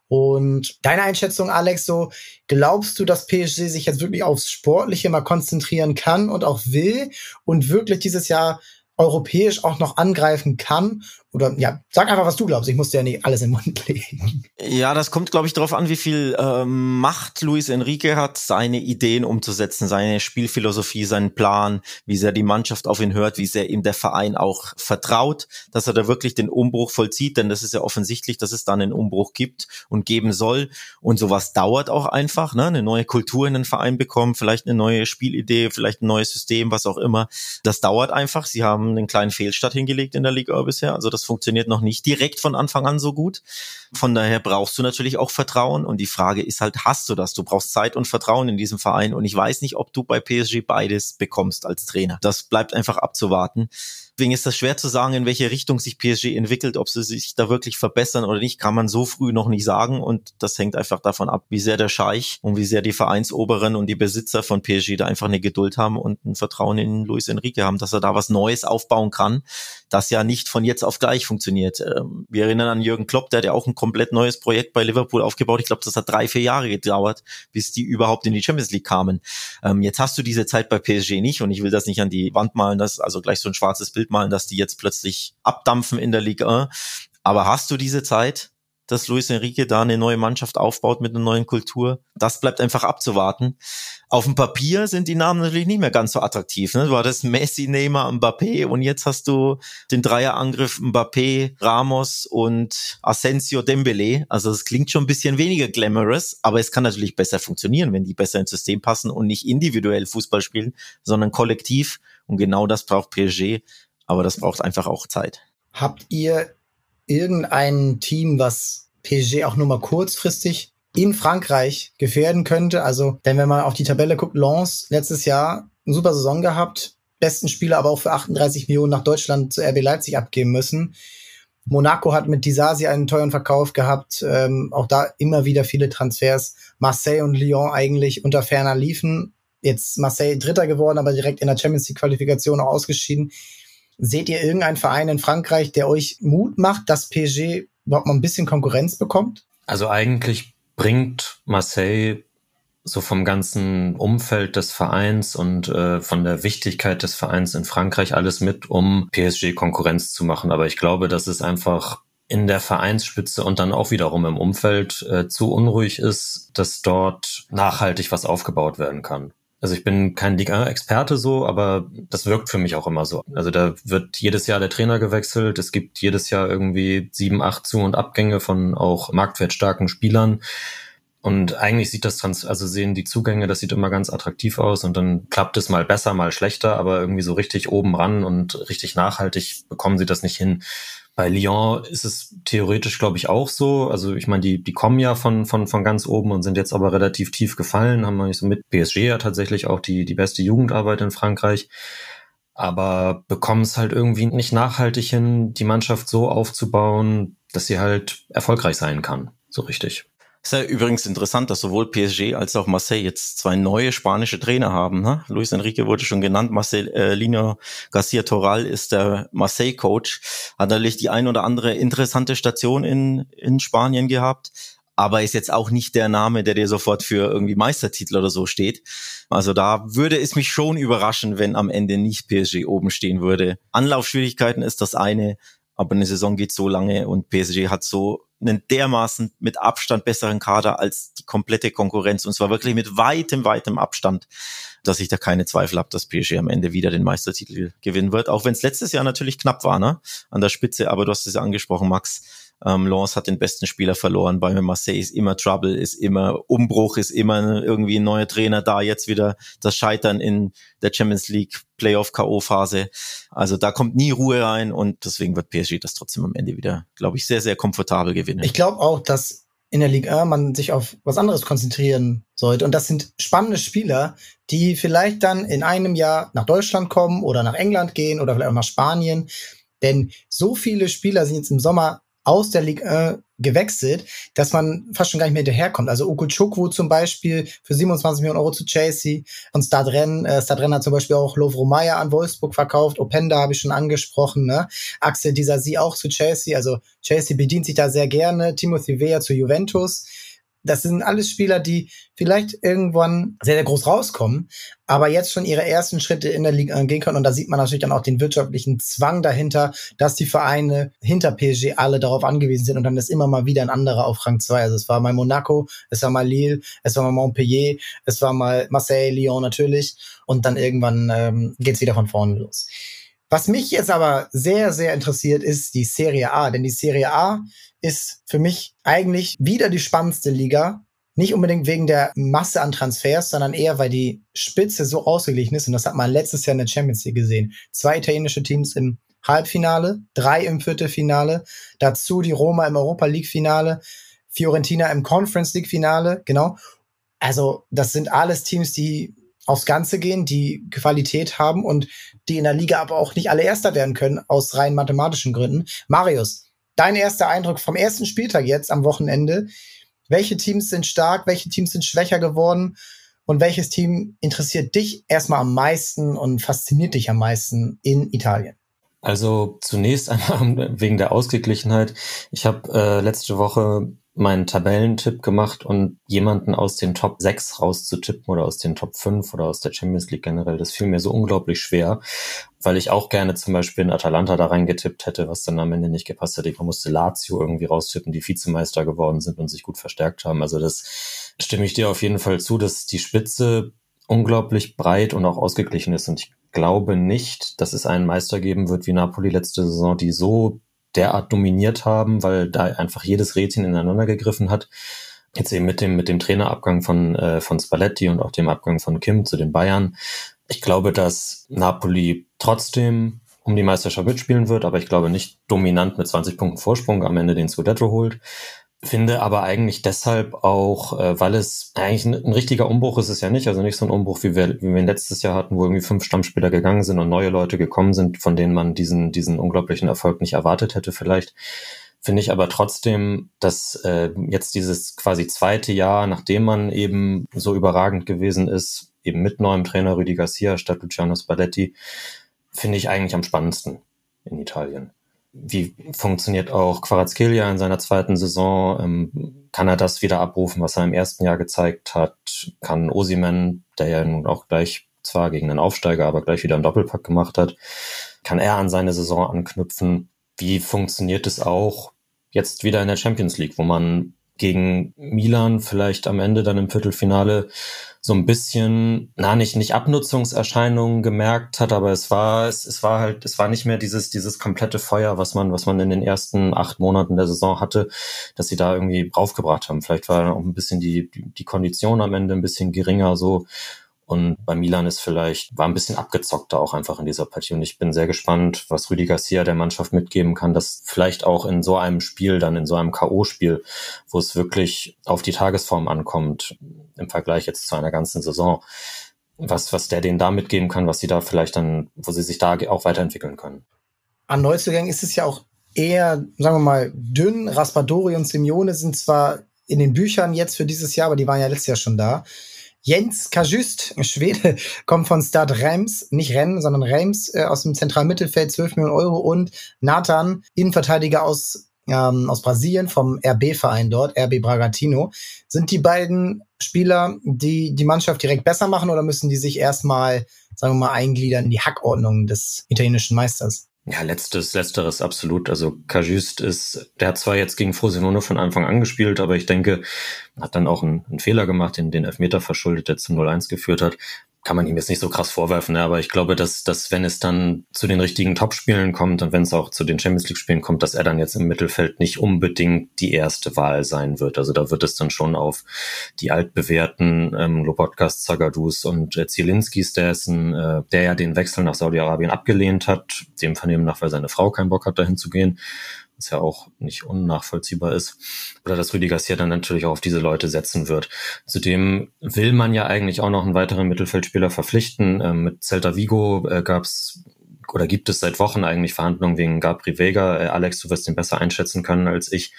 Und deine Einschätzung, Alex, so glaubst du, dass PSG sich jetzt wirklich aufs Sportliche mal konzentrieren kann und auch will und wirklich dieses Jahr europäisch auch noch angreifen kann oder ja, sag einfach, was du glaubst. Ich muss dir ja nicht alles im Mund legen. Ja, das kommt, glaube ich, darauf an, wie viel ähm, Macht Luis Enrique hat, seine Ideen umzusetzen, seine Spielphilosophie, seinen Plan, wie sehr die Mannschaft auf ihn hört, wie sehr ihm der Verein auch vertraut, dass er da wirklich den Umbruch vollzieht, denn das ist ja offensichtlich, dass es dann einen Umbruch gibt und geben soll. Und sowas dauert auch einfach, ne? Eine neue Kultur in den Verein bekommen, vielleicht eine neue Spielidee, vielleicht ein neues System, was auch immer. Das dauert einfach. Sie haben einen kleinen Fehlstart hingelegt in der Liga bisher. Also das funktioniert noch nicht direkt von Anfang an so gut. Von daher brauchst du natürlich auch Vertrauen. Und die Frage ist halt, hast du das? Du brauchst Zeit und Vertrauen in diesem Verein. Und ich weiß nicht, ob du bei PSG beides bekommst als Trainer. Das bleibt einfach abzuwarten. Deswegen ist das schwer zu sagen, in welche Richtung sich PSG entwickelt, ob sie sich da wirklich verbessern oder nicht, kann man so früh noch nicht sagen. Und das hängt einfach davon ab, wie sehr der Scheich und wie sehr die Vereinsoberen und die Besitzer von PSG da einfach eine Geduld haben und ein Vertrauen in Luis Enrique haben, dass er da was Neues aufbauen kann, das ja nicht von jetzt auf gleich funktioniert. Ähm, wir erinnern an Jürgen Klopp, der hat ja auch ein komplett neues Projekt bei Liverpool aufgebaut. Ich glaube, das hat drei, vier Jahre gedauert, bis die überhaupt in die Champions League kamen. Ähm, jetzt hast du diese Zeit bei PSG nicht und ich will das nicht an die Wand malen, das also gleich so ein schwarzes Bild malen, dass die jetzt plötzlich abdampfen in der Liga. Aber hast du diese Zeit? dass Luis Enrique da eine neue Mannschaft aufbaut mit einer neuen Kultur. Das bleibt einfach abzuwarten. Auf dem Papier sind die Namen natürlich nicht mehr ganz so attraktiv. Ne? Du hattest Messi, Neymar, Mbappé und jetzt hast du den Dreierangriff Mbappé, Ramos und Asensio Dembele. Also es klingt schon ein bisschen weniger glamorous, aber es kann natürlich besser funktionieren, wenn die besser ins System passen und nicht individuell Fußball spielen, sondern kollektiv. Und genau das braucht PSG. Aber das braucht einfach auch Zeit. Habt ihr irgendein Team, was PSG auch nur mal kurzfristig in Frankreich gefährden könnte. Also, denn wenn man auf die Tabelle guckt, Lens letztes Jahr eine super Saison gehabt, besten Spieler aber auch für 38 Millionen nach Deutschland zu RB Leipzig abgeben müssen. Monaco hat mit Disasi einen teuren Verkauf gehabt. Ähm, auch da immer wieder viele Transfers. Marseille und Lyon eigentlich unter ferner liefen. Jetzt Marseille Dritter geworden, aber direkt in der Champions League Qualifikation auch ausgeschieden. Seht ihr irgendeinen Verein in Frankreich, der euch Mut macht, dass PSG überhaupt mal ein bisschen Konkurrenz bekommt? Also eigentlich bringt Marseille so vom ganzen Umfeld des Vereins und äh, von der Wichtigkeit des Vereins in Frankreich alles mit, um PSG Konkurrenz zu machen. Aber ich glaube, dass es einfach in der Vereinsspitze und dann auch wiederum im Umfeld äh, zu unruhig ist, dass dort nachhaltig was aufgebaut werden kann. Also ich bin kein Liga-Experte so, aber das wirkt für mich auch immer so. Also da wird jedes Jahr der Trainer gewechselt. Es gibt jedes Jahr irgendwie sieben, acht Zu- und Abgänge von auch marktwertstarken Spielern. Und eigentlich sieht das, also sehen die Zugänge, das sieht immer ganz attraktiv aus und dann klappt es mal besser, mal schlechter, aber irgendwie so richtig oben ran und richtig nachhaltig bekommen sie das nicht hin. Bei Lyon ist es theoretisch, glaube ich, auch so. Also ich meine, die, die kommen ja von, von, von ganz oben und sind jetzt aber relativ tief gefallen, haben wir nicht so mit. PSG ja tatsächlich auch die, die beste Jugendarbeit in Frankreich aber bekommen es halt irgendwie nicht nachhaltig hin, die Mannschaft so aufzubauen, dass sie halt erfolgreich sein kann. So richtig. Ist ja übrigens interessant, dass sowohl PSG als auch Marseille jetzt zwei neue spanische Trainer haben. Ne? Luis Enrique wurde schon genannt, Marcelino Garcia Toral ist der Marseille-Coach. Hat natürlich die ein oder andere interessante Station in, in Spanien gehabt, aber ist jetzt auch nicht der Name, der dir sofort für irgendwie Meistertitel oder so steht. Also da würde es mich schon überraschen, wenn am Ende nicht PSG oben stehen würde. Anlaufschwierigkeiten ist das eine, aber eine Saison geht so lange und PSG hat so einen dermaßen mit Abstand besseren Kader als die komplette Konkurrenz und zwar wirklich mit weitem, weitem Abstand, dass ich da keine Zweifel habe, dass PSG am Ende wieder den Meistertitel gewinnen wird, auch wenn es letztes Jahr natürlich knapp war, ne? An der Spitze, aber du hast es ja angesprochen, Max. Ähm, Lens hat den besten Spieler verloren. Bei Marseille ist immer Trouble, ist immer Umbruch, ist immer irgendwie ein neuer Trainer da. Jetzt wieder das Scheitern in der Champions League Playoff K.O. Phase. Also da kommt nie Ruhe rein und deswegen wird PSG das trotzdem am Ende wieder, glaube ich, sehr, sehr komfortabel gewinnen. Ich glaube auch, dass in der Liga man sich auf was anderes konzentrieren sollte. Und das sind spannende Spieler, die vielleicht dann in einem Jahr nach Deutschland kommen oder nach England gehen oder vielleicht auch nach Spanien. Denn so viele Spieler sind jetzt im Sommer aus der Liga äh, gewechselt, dass man fast schon gar nicht mehr hinterherkommt. Also Okuchukwu zum Beispiel für 27 Millionen Euro zu Chelsea und Stadren. Äh, Stadren hat zum Beispiel auch Lovro Meyer an Wolfsburg verkauft. Openda habe ich schon angesprochen. Ne? Axel Disasi auch zu Chelsea. Also Chelsea bedient sich da sehr gerne. Timothy Weah zu Juventus das sind alles Spieler, die vielleicht irgendwann sehr, sehr groß rauskommen, aber jetzt schon ihre ersten Schritte in der Liga gehen können. Und da sieht man natürlich dann auch den wirtschaftlichen Zwang dahinter, dass die Vereine hinter PSG alle darauf angewiesen sind und dann ist immer mal wieder ein anderer auf Rang 2. Also es war mal Monaco, es war mal Lille, es war mal Montpellier, es war mal Marseille, Lyon natürlich. Und dann irgendwann ähm, geht wieder von vorne los. Was mich jetzt aber sehr, sehr interessiert, ist die Serie A. Denn die Serie A ist für mich eigentlich wieder die spannendste Liga. Nicht unbedingt wegen der Masse an Transfers, sondern eher, weil die Spitze so ausgeglichen ist. Und das hat man letztes Jahr in der Champions League gesehen. Zwei italienische Teams im Halbfinale, drei im Viertelfinale, dazu die Roma im Europa League Finale, Fiorentina im Conference League Finale, genau. Also, das sind alles Teams, die aufs Ganze gehen, die Qualität haben und die in der Liga aber auch nicht alle Erster werden können, aus rein mathematischen Gründen. Marius, dein erster Eindruck vom ersten Spieltag jetzt am Wochenende. Welche Teams sind stark, welche Teams sind schwächer geworden und welches Team interessiert dich erstmal am meisten und fasziniert dich am meisten in Italien? Also zunächst einmal wegen der Ausgeglichenheit. Ich habe äh, letzte Woche meinen Tabellentipp gemacht und jemanden aus den Top 6 rauszutippen oder aus den Top 5 oder aus der Champions League generell, das fiel mir so unglaublich schwer, weil ich auch gerne zum Beispiel in Atalanta da reingetippt hätte, was dann am Ende nicht gepasst hätte. Ich musste Lazio irgendwie raustippen, die Vizemeister geworden sind und sich gut verstärkt haben. Also das stimme ich dir auf jeden Fall zu, dass die Spitze unglaublich breit und auch ausgeglichen ist und ich glaube nicht, dass es einen Meister geben wird wie Napoli letzte Saison, die so derart dominiert haben, weil da einfach jedes Rädchen ineinander gegriffen hat. Jetzt eben mit dem, mit dem Trainerabgang von, äh, von Spalletti und auch dem Abgang von Kim zu den Bayern. Ich glaube, dass Napoli trotzdem um die Meisterschaft mitspielen wird, aber ich glaube nicht dominant mit 20 Punkten Vorsprung am Ende den Scudetto holt. Finde aber eigentlich deshalb auch, äh, weil es eigentlich ein, ein, richtiger Umbruch ist es ja nicht. Also nicht so ein Umbruch, wie wir, wie wir letztes Jahr hatten, wo irgendwie fünf Stammspieler gegangen sind und neue Leute gekommen sind, von denen man diesen, diesen unglaublichen Erfolg nicht erwartet hätte vielleicht. Finde ich aber trotzdem, dass äh, jetzt dieses quasi zweite Jahr, nachdem man eben so überragend gewesen ist, eben mit neuem Trainer Rüdi Garcia statt Luciano Spalletti, finde ich eigentlich am spannendsten in Italien wie funktioniert auch Quarazkelia in seiner zweiten Saison? Ähm, kann er das wieder abrufen, was er im ersten Jahr gezeigt hat? Kann Osimen, der ja nun auch gleich zwar gegen einen Aufsteiger, aber gleich wieder einen Doppelpack gemacht hat, kann er an seine Saison anknüpfen? Wie funktioniert es auch jetzt wieder in der Champions League, wo man gegen Milan vielleicht am Ende dann im Viertelfinale so ein bisschen, na, nicht, nicht Abnutzungserscheinungen gemerkt hat, aber es war, es, es war halt, es war nicht mehr dieses, dieses komplette Feuer, was man, was man in den ersten acht Monaten der Saison hatte, dass sie da irgendwie draufgebracht haben. Vielleicht war auch ein bisschen die, die Kondition am Ende ein bisschen geringer so. Und bei Milan ist vielleicht, war ein bisschen abgezockter auch einfach in dieser Partie. Und ich bin sehr gespannt, was Rüdi Garcia der Mannschaft mitgeben kann, dass vielleicht auch in so einem Spiel, dann in so einem K.O.-Spiel, wo es wirklich auf die Tagesform ankommt, im Vergleich jetzt zu einer ganzen Saison, was, was der denen da mitgeben kann, was sie da vielleicht dann, wo sie sich da auch weiterentwickeln können. An Neuzugängen ist es ja auch eher, sagen wir mal, dünn. Raspadori und Simeone sind zwar in den Büchern jetzt für dieses Jahr, aber die waren ja letztes Jahr schon da. Jens Kajust, Schwede, kommt von Stad Reims, nicht Rennen, sondern Reims äh, aus dem zentralen Mittelfeld, 12 Millionen Euro. Und Nathan, Innenverteidiger aus, ähm, aus Brasilien, vom RB-Verein dort, RB Bragantino. Sind die beiden Spieler, die die Mannschaft direkt besser machen oder müssen die sich erstmal, sagen wir mal, eingliedern in die Hackordnung des italienischen Meisters? Ja, letztes, letzteres absolut. Also Kajust ist, der hat zwar jetzt gegen Frosinone von Anfang an gespielt, aber ich denke, hat dann auch einen, einen Fehler gemacht, den den Elfmeter verschuldet, der zum 0-1 geführt hat kann man ihm jetzt nicht so krass vorwerfen, ne? aber ich glaube, dass, dass wenn es dann zu den richtigen Topspielen kommt und wenn es auch zu den Champions League-Spielen kommt, dass er dann jetzt im Mittelfeld nicht unbedingt die erste Wahl sein wird. Also da wird es dann schon auf die altbewährten ähm, Lobotkas, Zagadus und äh, Zielinskis, der, äh, der ja den Wechsel nach Saudi-Arabien abgelehnt hat, dem Vernehmen nach, weil seine Frau keinen Bock hat, dahin zu gehen was ja auch nicht unnachvollziehbar ist, oder dass Rüdi Garcia dann natürlich auch auf diese Leute setzen wird. Zudem will man ja eigentlich auch noch einen weiteren Mittelfeldspieler verpflichten. Ähm, mit Celta Vigo äh, gab es oder gibt es seit Wochen eigentlich Verhandlungen wegen Gabri Vega. Äh, Alex, du wirst den besser einschätzen können als ich.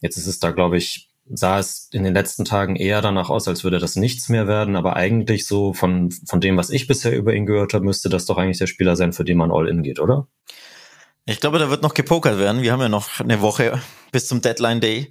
Jetzt ist es da, glaube ich, sah es in den letzten Tagen eher danach aus, als würde das nichts mehr werden. Aber eigentlich so von, von dem, was ich bisher über ihn gehört habe, müsste das doch eigentlich der Spieler sein, für den man all in geht, oder? Ich glaube, da wird noch gepokert werden. Wir haben ja noch eine Woche bis zum Deadline Day.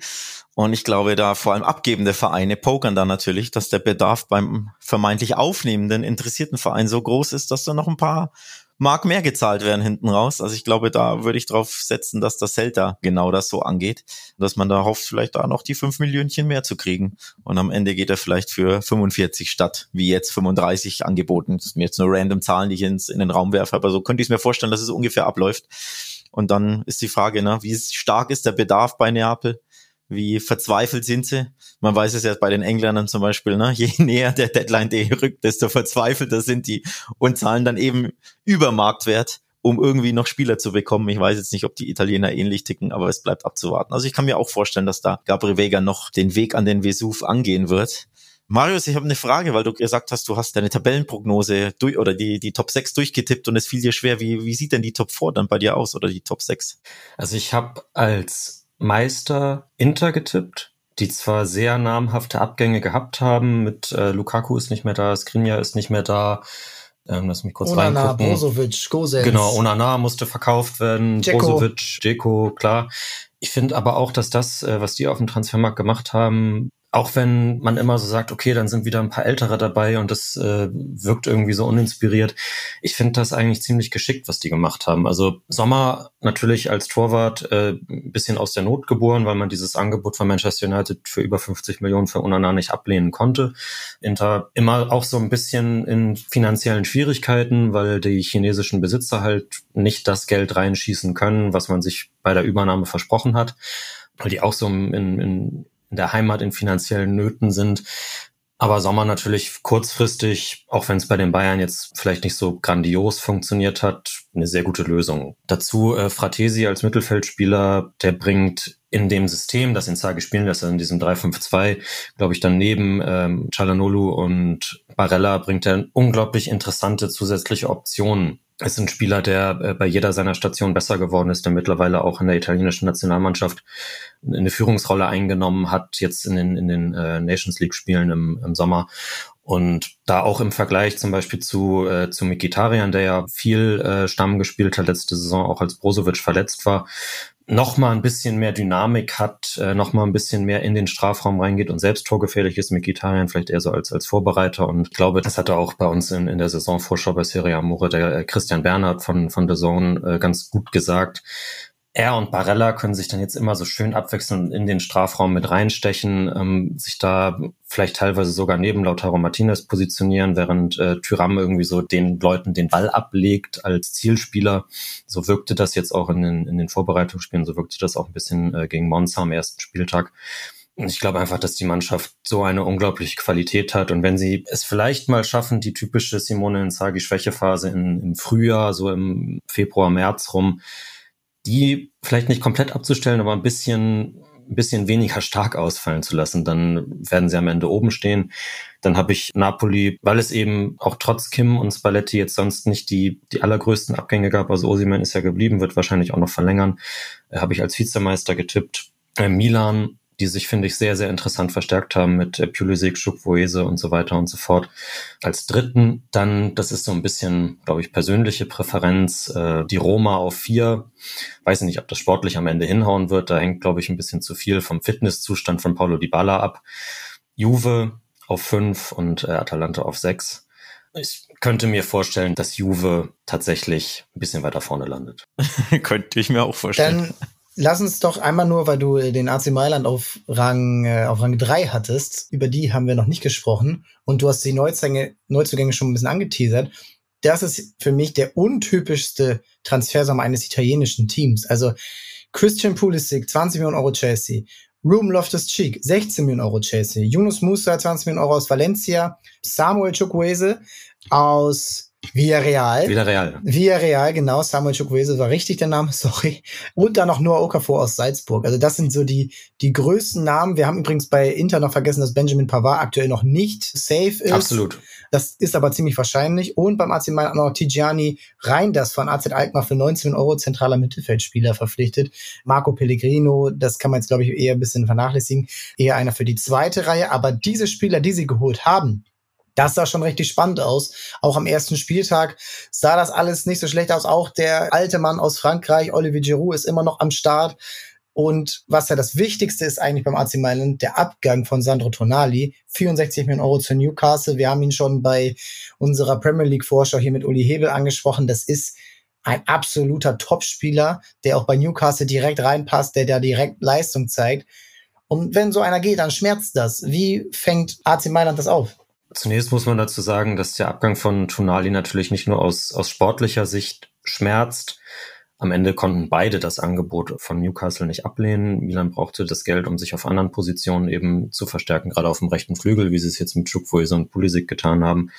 Und ich glaube, da vor allem abgebende Vereine pokern da natürlich, dass der Bedarf beim vermeintlich aufnehmenden, interessierten Verein so groß ist, dass da noch ein paar Mark mehr gezahlt werden hinten raus. Also ich glaube, da würde ich drauf setzen, dass das Celta genau das so angeht, dass man da hofft, vielleicht da noch die fünf Millionchen mehr zu kriegen. Und am Ende geht er vielleicht für 45 statt, wie jetzt 35 angeboten. Das sind jetzt nur random Zahlen, die ich ins, in den Raum werfe, aber so könnte ich es mir vorstellen, dass es ungefähr abläuft. Und dann ist die Frage, ne, wie stark ist der Bedarf bei Neapel? Wie verzweifelt sind sie. Man weiß es ja bei den Engländern zum Beispiel, ne? je näher der Deadline Day rückt, desto verzweifelter sind die und zahlen dann eben über Marktwert, um irgendwie noch Spieler zu bekommen. Ich weiß jetzt nicht, ob die Italiener ähnlich ticken, aber es bleibt abzuwarten. Also ich kann mir auch vorstellen, dass da Gabriel Vega noch den Weg an den Vesuv angehen wird. Marius, ich habe eine Frage, weil du gesagt hast, du hast deine Tabellenprognose durch oder die, die Top 6 durchgetippt und es fiel dir schwer. Wie, wie sieht denn die Top 4 dann bei dir aus oder die Top 6? Also ich habe als Meister Inter getippt, die zwar sehr namhafte Abgänge gehabt haben, mit äh, Lukaku ist nicht mehr da, Skriniar ist nicht mehr da, ähm, lass mich kurz Onana, reingucken. Brozovic, Gosens. Genau, Onana musste verkauft werden, Dzeko. Brozovic, Dzeko, klar. Ich finde aber auch, dass das, äh, was die auf dem Transfermarkt gemacht haben, auch wenn man immer so sagt, okay, dann sind wieder ein paar Ältere dabei und das äh, wirkt irgendwie so uninspiriert. Ich finde das eigentlich ziemlich geschickt, was die gemacht haben. Also Sommer natürlich als Torwart äh, ein bisschen aus der Not geboren, weil man dieses Angebot von Manchester United für über 50 Millionen für Unana nicht ablehnen konnte. Inter immer auch so ein bisschen in finanziellen Schwierigkeiten, weil die chinesischen Besitzer halt nicht das Geld reinschießen können, was man sich bei der Übernahme versprochen hat weil die auch so in, in in der Heimat in finanziellen Nöten sind. Aber Sommer natürlich kurzfristig, auch wenn es bei den Bayern jetzt vielleicht nicht so grandios funktioniert hat, eine sehr gute Lösung. Dazu äh, Fratesi als Mittelfeldspieler, der bringt in dem System, das Inzaghi spielen lässt, also in diesem 3-5-2, glaube ich, dann neben ähm, Chalanolu und Barella bringt er unglaublich interessante zusätzliche Optionen. Es ist ein Spieler, der äh, bei jeder seiner Stationen besser geworden ist, der mittlerweile auch in der italienischen Nationalmannschaft eine Führungsrolle eingenommen hat, jetzt in den, in den äh, Nations League-Spielen im, im Sommer. Und da auch im Vergleich zum Beispiel zu, äh, zu Mikitarian, der ja viel äh, Stamm gespielt hat letzte Saison, auch als Brozovic verletzt war, noch mal ein bisschen mehr Dynamik hat, äh, noch mal ein bisschen mehr in den Strafraum reingeht und selbst torgefährlich ist. Mikitarian vielleicht eher so als, als Vorbereiter. Und ich glaube, das hatte auch bei uns in, in der Saisonvorschau bei Serie Amore der äh, Christian Bernhard von, von The Zone äh, ganz gut gesagt er und Barella können sich dann jetzt immer so schön abwechseln und in den Strafraum mit reinstechen, ähm, sich da vielleicht teilweise sogar neben Lautaro Martinez positionieren, während äh, Tyram irgendwie so den Leuten den Ball ablegt als Zielspieler. So wirkte das jetzt auch in den, in den Vorbereitungsspielen, so wirkte das auch ein bisschen äh, gegen Monza am ersten Spieltag. Und ich glaube einfach, dass die Mannschaft so eine unglaubliche Qualität hat. Und wenn sie es vielleicht mal schaffen, die typische Simone Inzaghi-Schwächephase im Frühjahr, so im Februar, März rum, die vielleicht nicht komplett abzustellen, aber ein bisschen, ein bisschen weniger stark ausfallen zu lassen, dann werden sie am Ende oben stehen. Dann habe ich Napoli, weil es eben auch trotz Kim und Spalletti jetzt sonst nicht die, die allergrößten Abgänge gab. Also Osiman ist ja geblieben, wird wahrscheinlich auch noch verlängern. Äh, habe ich als Vizemeister getippt. Äh, Milan die sich, finde ich, sehr, sehr interessant verstärkt haben mit äh, Pulisic, Schukwoese und so weiter und so fort. Als dritten dann, das ist so ein bisschen, glaube ich, persönliche Präferenz, äh, die Roma auf vier. Weiß nicht, ob das sportlich am Ende hinhauen wird. Da hängt, glaube ich, ein bisschen zu viel vom Fitnesszustand von Paulo Dybala ab. Juve auf fünf und äh, Atalanta auf sechs. Ich könnte mir vorstellen, dass Juve tatsächlich ein bisschen weiter vorne landet. könnte ich mir auch vorstellen. Dann lass uns doch einmal nur, weil du den AC Mailand auf Rang, äh, auf Rang 3 hattest, über die haben wir noch nicht gesprochen und du hast die Neuzugänge, Neuzugänge schon ein bisschen angeteasert. Das ist für mich der untypischste Transfersommer eines italienischen Teams. Also Christian Pulisic, 20 Millionen Euro Chelsea. Ruben Loftus-Cheek, 16 Millionen Euro Chelsea. Yunus Musa, 20 Millionen Euro aus Valencia. Samuel Chukwueze aus Villarreal. Villarreal. Villarreal, genau. Samuel Chukwueze war richtig der Name, sorry. Und dann noch Noah Okafor aus Salzburg. Also das sind so die, die größten Namen. Wir haben übrigens bei Inter noch vergessen, dass Benjamin Pavard aktuell noch nicht safe ist. Absolut. Das ist aber ziemlich wahrscheinlich. Und beim AC Mailand noch Tigiani Reinders von AZ Alkmaar für 19 Euro zentraler Mittelfeldspieler verpflichtet. Marco Pellegrino, das kann man jetzt glaube ich eher ein bisschen vernachlässigen. Eher einer für die zweite Reihe. Aber diese Spieler, die sie geholt haben, das sah schon richtig spannend aus. Auch am ersten Spieltag sah das alles nicht so schlecht aus. Auch der alte Mann aus Frankreich, Olivier Giroud, ist immer noch am Start. Und was ja das Wichtigste ist eigentlich beim AC Mailand, der Abgang von Sandro Tonali. 64 Millionen Euro zu Newcastle. Wir haben ihn schon bei unserer Premier League Vorschau hier mit Uli Hebel angesprochen. Das ist ein absoluter Topspieler, der auch bei Newcastle direkt reinpasst, der da direkt Leistung zeigt. Und wenn so einer geht, dann schmerzt das. Wie fängt AC Mailand das auf? Zunächst muss man dazu sagen, dass der Abgang von Tonali natürlich nicht nur aus, aus sportlicher Sicht schmerzt. Am Ende konnten beide das Angebot von Newcastle nicht ablehnen. Milan brauchte das Geld, um sich auf anderen Positionen eben zu verstärken, gerade auf dem rechten Flügel, wie sie es jetzt mit Chukwueze und Pulisic getan haben.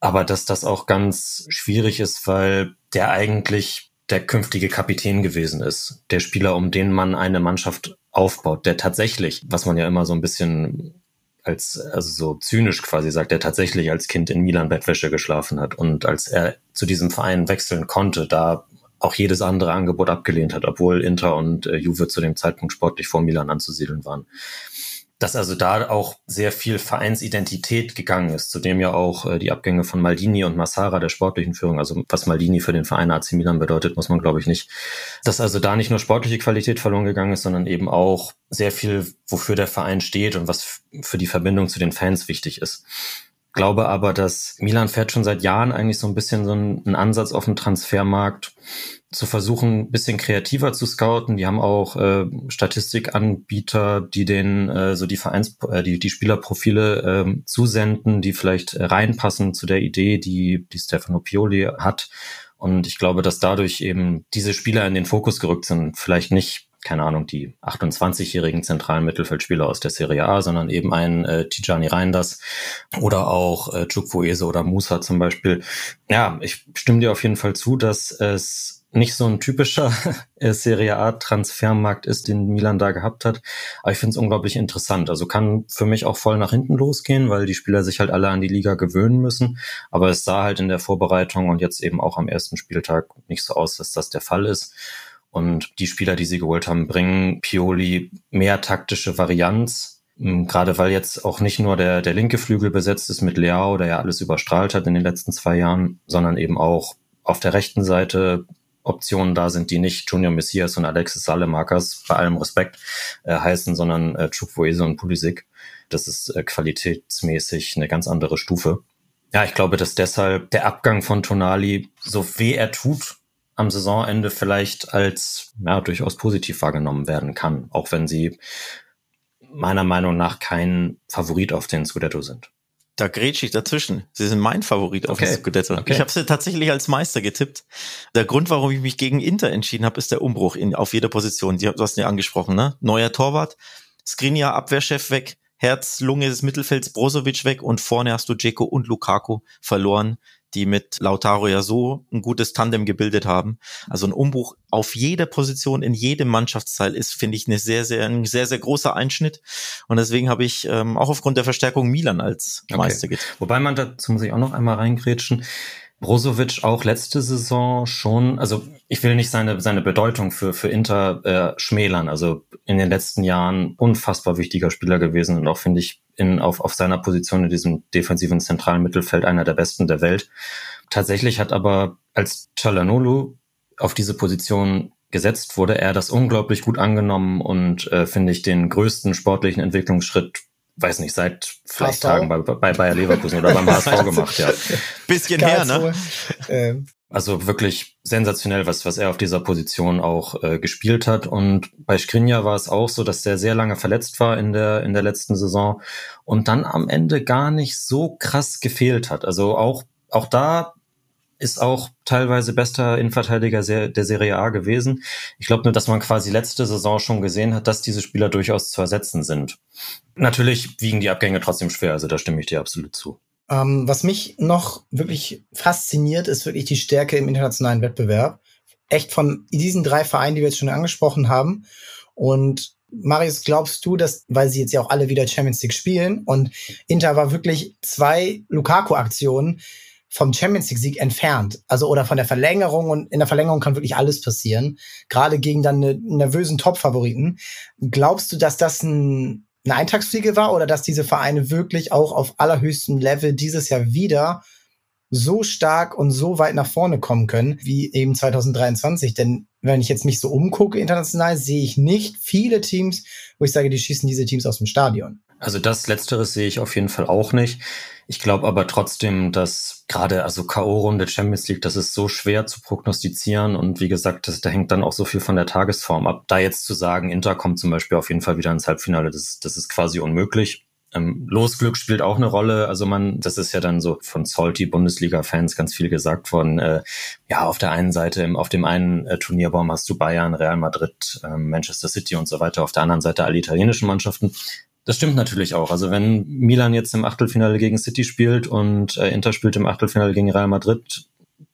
Aber dass das auch ganz schwierig ist, weil der eigentlich der künftige Kapitän gewesen ist. Der Spieler, um den man eine Mannschaft aufbaut, der tatsächlich, was man ja immer so ein bisschen als, also so zynisch quasi sagt, er tatsächlich als Kind in Milan Bettwäsche geschlafen hat und als er zu diesem Verein wechseln konnte, da auch jedes andere Angebot abgelehnt hat, obwohl Inter und äh, Juve zu dem Zeitpunkt sportlich vor Milan anzusiedeln waren dass also da auch sehr viel Vereinsidentität gegangen ist, zudem ja auch äh, die Abgänge von Maldini und Massara der sportlichen Führung, also was Maldini für den Verein AC Milan bedeutet, muss man glaube ich nicht, dass also da nicht nur sportliche Qualität verloren gegangen ist, sondern eben auch sehr viel, wofür der Verein steht und was für die Verbindung zu den Fans wichtig ist. Glaube aber, dass Milan fährt schon seit Jahren eigentlich so ein bisschen so einen Ansatz auf dem Transfermarkt, zu versuchen, ein bisschen kreativer zu scouten. Die haben auch äh, Statistikanbieter, die den äh, so die Vereins äh, die die Spielerprofile äh, zusenden, die vielleicht äh, reinpassen zu der Idee, die die Stefano Pioli hat. Und ich glaube, dass dadurch eben diese Spieler in den Fokus gerückt sind. Vielleicht nicht, keine Ahnung, die 28-jährigen zentralen Mittelfeldspieler aus der Serie A, sondern eben ein äh, Tijani Reinders oder auch äh, Chukwueze oder Musa zum Beispiel. Ja, ich stimme dir auf jeden Fall zu, dass es nicht so ein typischer Serie A Transfermarkt ist, den Milan da gehabt hat. Aber ich finde es unglaublich interessant. Also kann für mich auch voll nach hinten losgehen, weil die Spieler sich halt alle an die Liga gewöhnen müssen. Aber es sah halt in der Vorbereitung und jetzt eben auch am ersten Spieltag nicht so aus, dass das der Fall ist. Und die Spieler, die sie geholt haben, bringen Pioli mehr taktische Varianz. Hm, gerade weil jetzt auch nicht nur der, der linke Flügel besetzt ist mit Leao, der ja alles überstrahlt hat in den letzten zwei Jahren, sondern eben auch auf der rechten Seite Optionen da sind, die nicht Junior Messias und Alexis Salemakers, bei allem Respekt, äh, heißen, sondern äh, Chukwueze und Pulisic. Das ist äh, qualitätsmäßig eine ganz andere Stufe. Ja, ich glaube, dass deshalb der Abgang von Tonali, so weh er tut, am Saisonende vielleicht als ja, durchaus positiv wahrgenommen werden kann, auch wenn sie meiner Meinung nach kein Favorit auf den Scudetto sind. Da grätsche ich dazwischen. Sie sind mein Favorit auf okay. den Scudetto. Okay. Ich habe sie tatsächlich als Meister getippt. Der Grund, warum ich mich gegen Inter entschieden habe, ist der Umbruch in, auf jeder Position. Du hast ihn ja angesprochen, ne? Neuer Torwart, Skriniar Abwehrchef weg, Herz, Lunge des Mittelfelds, Brozovic weg und vorne hast du Dzeko und Lukaku verloren die mit Lautaro ja so ein gutes Tandem gebildet haben. Also ein Umbruch auf jeder Position in jedem Mannschaftsteil ist, finde ich, eine sehr, sehr, ein sehr, sehr großer Einschnitt. Und deswegen habe ich ähm, auch aufgrund der Verstärkung Milan als okay. Meister. Wobei man dazu muss ich auch noch einmal reingrätschen. Brozovic auch letzte Saison schon, also ich will nicht seine, seine Bedeutung für, für Inter äh, schmälern. Also in den letzten Jahren unfassbar wichtiger Spieler gewesen und auch, finde ich, in, auf, auf seiner Position in diesem defensiven zentralen Mittelfeld einer der besten der Welt. Tatsächlich hat aber als Chalanolu auf diese Position gesetzt wurde, er das unglaublich gut angenommen und äh, finde ich den größten sportlichen Entwicklungsschritt weiß nicht, seit vielleicht Tagen bei, bei Bayer Leverkusen oder beim HSV gemacht, ja. Bisschen her, ne? Ähm. Also wirklich sensationell, was, was er auf dieser Position auch äh, gespielt hat. Und bei Skriniar war es auch so, dass er sehr lange verletzt war in der, in der letzten Saison und dann am Ende gar nicht so krass gefehlt hat. Also auch, auch da ist auch teilweise bester Innenverteidiger der Serie A gewesen. Ich glaube nur, dass man quasi letzte Saison schon gesehen hat, dass diese Spieler durchaus zu ersetzen sind. Natürlich wiegen die Abgänge trotzdem schwer, also da stimme ich dir absolut zu. Ähm, was mich noch wirklich fasziniert, ist wirklich die Stärke im internationalen Wettbewerb. Echt von diesen drei Vereinen, die wir jetzt schon angesprochen haben. Und Marius, glaubst du, dass, weil sie jetzt ja auch alle wieder Champions League spielen und Inter war wirklich zwei Lukaku-Aktionen, vom Champions League Sieg entfernt. Also oder von der Verlängerung und in der Verlängerung kann wirklich alles passieren. Gerade gegen dann eine nervösen Top-Favoriten. Glaubst du, dass das ein, eine Eintagsfliege war oder dass diese Vereine wirklich auch auf allerhöchstem Level dieses Jahr wieder so stark und so weit nach vorne kommen können, wie eben 2023. Denn wenn ich jetzt mich so umgucke international, sehe ich nicht viele Teams, wo ich sage, die schießen diese Teams aus dem Stadion. Also das Letzteres sehe ich auf jeden Fall auch nicht. Ich glaube aber trotzdem, dass gerade also K.O.-Runde Champions League, das ist so schwer zu prognostizieren und wie gesagt, das, da hängt dann auch so viel von der Tagesform ab. Da jetzt zu sagen, Inter kommt zum Beispiel auf jeden Fall wieder ins Halbfinale, das, das ist quasi unmöglich. Ähm, Losglück spielt auch eine Rolle. Also man, das ist ja dann so von salty Bundesliga-Fans ganz viel gesagt worden. Äh, ja, auf der einen Seite, auf dem einen äh, Turnierbaum hast du Bayern, Real Madrid, äh, Manchester City und so weiter. Auf der anderen Seite alle italienischen Mannschaften. Das stimmt natürlich auch. Also wenn Milan jetzt im Achtelfinale gegen City spielt und äh, Inter spielt im Achtelfinale gegen Real Madrid,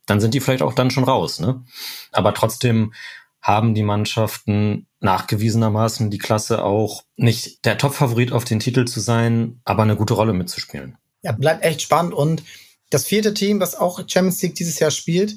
dann sind die vielleicht auch dann schon raus. Ne? Aber trotzdem haben die Mannschaften nachgewiesenermaßen die Klasse auch nicht der Top-Favorit auf den Titel zu sein, aber eine gute Rolle mitzuspielen. Ja, bleibt echt spannend. Und das vierte Team, was auch Champions League dieses Jahr spielt,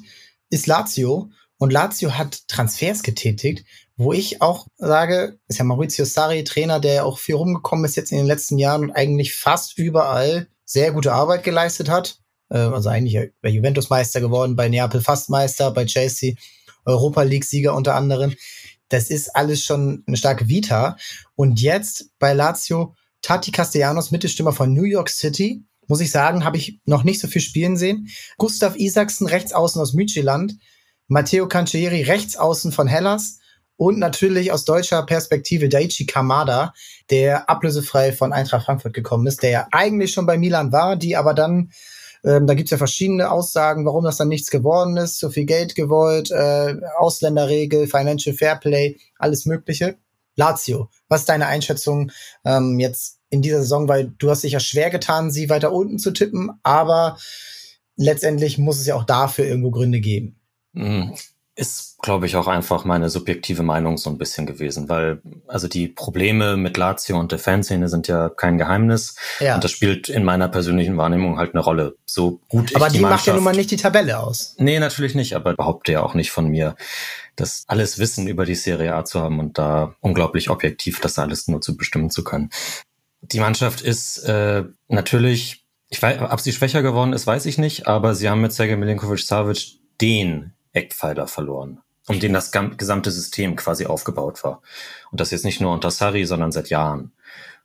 ist Lazio. Und Lazio hat Transfers getätigt, wo ich auch sage, ist ja Maurizio Sarri, Trainer, der auch viel rumgekommen ist jetzt in den letzten Jahren und eigentlich fast überall sehr gute Arbeit geleistet hat. Äh, also eigentlich bei Juventus Meister geworden, bei Neapel fast Meister, bei Chelsea Europa League Sieger unter anderem. Das ist alles schon eine starke Vita. Und jetzt bei Lazio Tati Castellanos, Mittelstürmer von New York City, muss ich sagen, habe ich noch nicht so viel spielen sehen. Gustav Isaksen, rechts außen aus Midtjylland. Matteo Cancellieri, rechts außen von Hellas und natürlich aus deutscher Perspektive Daichi Kamada, der ablösefrei von Eintracht Frankfurt gekommen ist, der ja eigentlich schon bei Milan war, die aber dann, ähm, da gibt's ja verschiedene Aussagen, warum das dann nichts geworden ist, so viel Geld gewollt, äh, Ausländerregel, Financial Fairplay, alles Mögliche. Lazio, was ist deine Einschätzung ähm, jetzt in dieser Saison? Weil du hast dich ja schwer getan, sie weiter unten zu tippen, aber letztendlich muss es ja auch dafür irgendwo Gründe geben. Mhm Ist, glaube ich, auch einfach meine subjektive Meinung so ein bisschen gewesen, weil also die Probleme mit Lazio und der Fanszene sind ja kein Geheimnis. Ja. Und das spielt in meiner persönlichen Wahrnehmung halt eine Rolle. So gut aber ich die, die macht ja nun mal nicht die Tabelle aus. Nee, natürlich nicht, aber behaupte ja auch nicht von mir, das alles Wissen über die Serie A zu haben und da unglaublich objektiv das alles nur zu bestimmen zu können. Die Mannschaft ist äh, natürlich, ich weiß, ob sie schwächer geworden ist, weiß ich nicht, aber sie haben mit Sergej Milinkovic-Savic den Eckpfeiler verloren, um den das gesamte System quasi aufgebaut war. Und das jetzt nicht nur unter Sarri, sondern seit Jahren.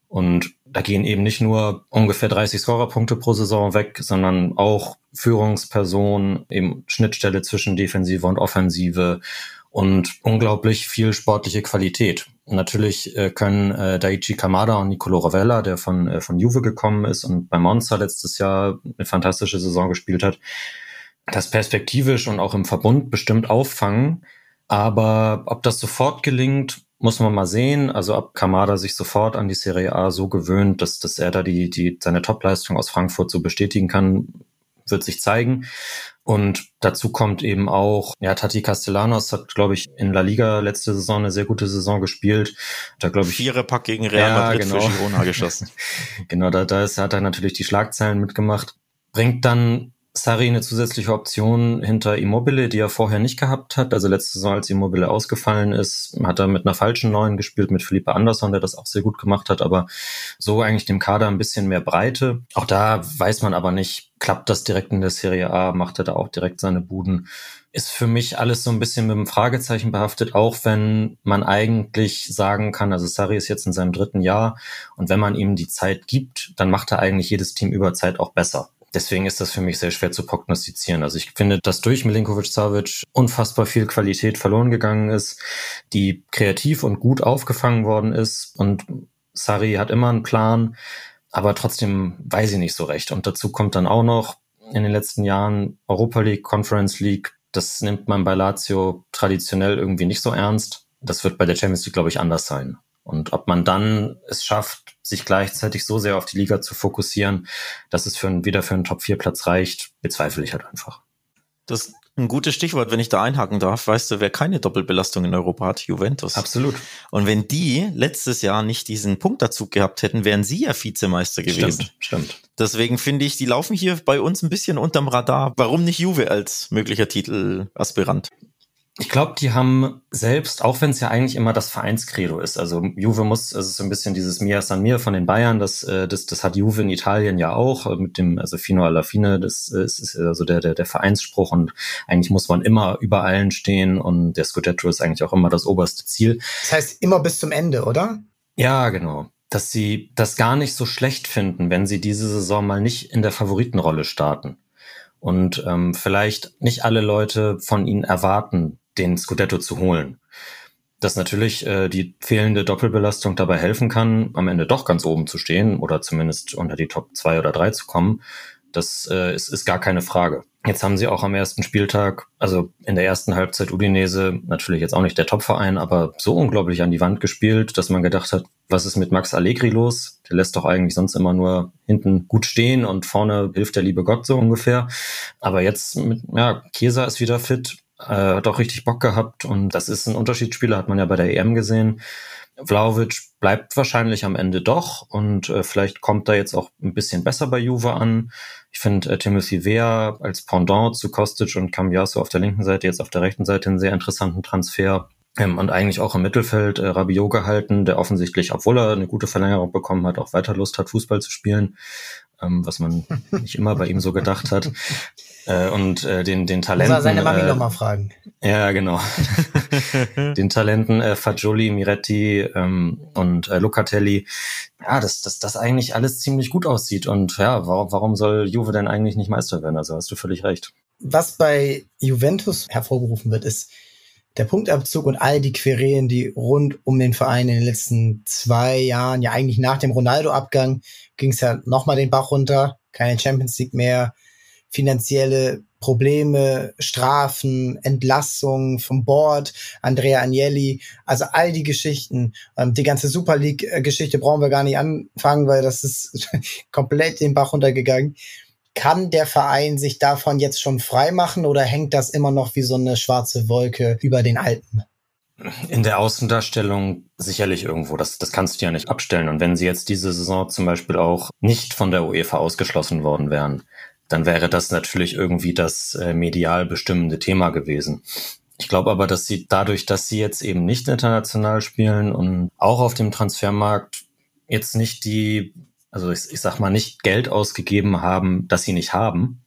Und da gehen eben nicht nur ungefähr 30 Scorerpunkte pro Saison weg, sondern auch Führungsperson, eben Schnittstelle zwischen Defensive und Offensive und unglaublich viel sportliche Qualität. Natürlich äh, können äh, Daichi Kamada und Nicolo Ravella, der von, äh, von Juve gekommen ist und bei Monza letztes Jahr eine fantastische Saison gespielt hat, das perspektivisch und auch im Verbund bestimmt auffangen. Aber ob das sofort gelingt, muss man mal sehen. Also ob Kamada sich sofort an die Serie A so gewöhnt, dass, dass er da die, die, seine Topleistung aus Frankfurt so bestätigen kann, wird sich zeigen. Und dazu kommt eben auch, ja, Tati Castellanos hat, glaube ich, in La Liga letzte Saison eine sehr gute Saison gespielt. Da glaube ich vierer Pack gegen Real Madrid genau. für Girona geschossen. genau, da, da ist, hat er natürlich die Schlagzeilen mitgemacht. Bringt dann Sari eine zusätzliche Option hinter Immobile, die er vorher nicht gehabt hat. Also letzte Saison, als Immobile ausgefallen ist, hat er mit einer falschen Neuen gespielt, mit Philippe Andersson, der das auch sehr gut gemacht hat, aber so eigentlich dem Kader ein bisschen mehr Breite. Auch da weiß man aber nicht, klappt das direkt in der Serie A, macht er da auch direkt seine Buden. Ist für mich alles so ein bisschen mit einem Fragezeichen behaftet, auch wenn man eigentlich sagen kann, also Sari ist jetzt in seinem dritten Jahr und wenn man ihm die Zeit gibt, dann macht er eigentlich jedes Team über Zeit auch besser. Deswegen ist das für mich sehr schwer zu prognostizieren. Also ich finde, dass durch Milinkovic-Savic unfassbar viel Qualität verloren gegangen ist, die kreativ und gut aufgefangen worden ist und Sari hat immer einen Plan, aber trotzdem weiß ich nicht so recht. Und dazu kommt dann auch noch in den letzten Jahren Europa League, Conference League. Das nimmt man bei Lazio traditionell irgendwie nicht so ernst. Das wird bei der Champions League, glaube ich, anders sein. Und ob man dann es schafft, sich gleichzeitig so sehr auf die Liga zu fokussieren, dass es für ein, wieder für einen Top-4-Platz reicht, bezweifle ich halt einfach. Das ist ein gutes Stichwort, wenn ich da einhaken darf. Weißt du, wer keine Doppelbelastung in Europa hat? Juventus. Absolut. Und wenn die letztes Jahr nicht diesen Punktabzug gehabt hätten, wären sie ja Vizemeister gewesen. Stimmt, stimmt. Deswegen finde ich, die laufen hier bei uns ein bisschen unterm Radar. Warum nicht Juve als möglicher Titelaspirant? Ich glaube, die haben selbst, auch wenn es ja eigentlich immer das Vereinskredo ist, also Juve muss, es ist so ein bisschen dieses Mia San Mir von den Bayern, das, äh, das, das hat Juve in Italien ja auch, äh, mit dem, also Fino alla Fine, das äh, ist, ist also der, der, der Vereinsspruch und eigentlich muss man immer über allen stehen und der Scudetto ist eigentlich auch immer das oberste Ziel. Das heißt immer bis zum Ende, oder? Ja, genau dass sie das gar nicht so schlecht finden, wenn sie diese Saison mal nicht in der Favoritenrolle starten. Und ähm, vielleicht nicht alle Leute von ihnen erwarten, den Scudetto zu holen. Dass natürlich äh, die fehlende Doppelbelastung dabei helfen kann, am Ende doch ganz oben zu stehen oder zumindest unter die Top 2 oder 3 zu kommen, das äh, ist, ist gar keine Frage. Jetzt haben sie auch am ersten Spieltag, also in der ersten Halbzeit Udinese, natürlich jetzt auch nicht der Topverein, aber so unglaublich an die Wand gespielt, dass man gedacht hat, was ist mit Max Allegri los? Der lässt doch eigentlich sonst immer nur hinten gut stehen und vorne hilft der liebe Gott so ungefähr. Aber jetzt mit, ja, Chiesa ist wieder fit, äh, hat auch richtig Bock gehabt und das ist ein Unterschiedsspieler, hat man ja bei der EM gesehen. Vlaovic bleibt wahrscheinlich am Ende doch und äh, vielleicht kommt er jetzt auch ein bisschen besser bei Juve an. Ich finde äh, Timothy Weah als Pendant zu Kostic und Cambiaso auf der linken Seite, jetzt auf der rechten Seite einen sehr interessanten Transfer. Ähm, und eigentlich auch im Mittelfeld äh, Rabiot gehalten, der offensichtlich, obwohl er eine gute Verlängerung bekommen hat, auch weiter Lust hat, Fußball zu spielen, ähm, was man nicht immer bei ihm so gedacht hat. Äh, und äh, den, den Talenten. Muss er seine Mami äh, nochmal fragen. Ja, genau. den Talenten äh, Fagioli, Miretti ähm, und äh, Locatelli. Ja, dass das, das eigentlich alles ziemlich gut aussieht. Und ja, warum, warum soll Juve denn eigentlich nicht Meister werden? Also hast du völlig recht. Was bei Juventus hervorgerufen wird, ist der Punktabzug und all die Querelen, die rund um den Verein in den letzten zwei Jahren, ja eigentlich nach dem Ronaldo-Abgang, ging es ja nochmal den Bach runter. Keine Champions League mehr finanzielle Probleme, Strafen, Entlassungen vom Board, Andrea Agnelli, also all die Geschichten. Ähm, die ganze Super League-Geschichte brauchen wir gar nicht anfangen, weil das ist komplett den Bach runtergegangen. Kann der Verein sich davon jetzt schon frei machen oder hängt das immer noch wie so eine schwarze Wolke über den Alpen? In der Außendarstellung sicherlich irgendwo. Das, das kannst du ja nicht abstellen. Und wenn sie jetzt diese Saison zum Beispiel auch nicht von der UEFA ausgeschlossen worden wären, dann wäre das natürlich irgendwie das äh, medial bestimmende Thema gewesen. Ich glaube aber, dass sie dadurch, dass sie jetzt eben nicht international spielen und auch auf dem Transfermarkt jetzt nicht die, also ich, ich sag mal, nicht Geld ausgegeben haben, das sie nicht haben,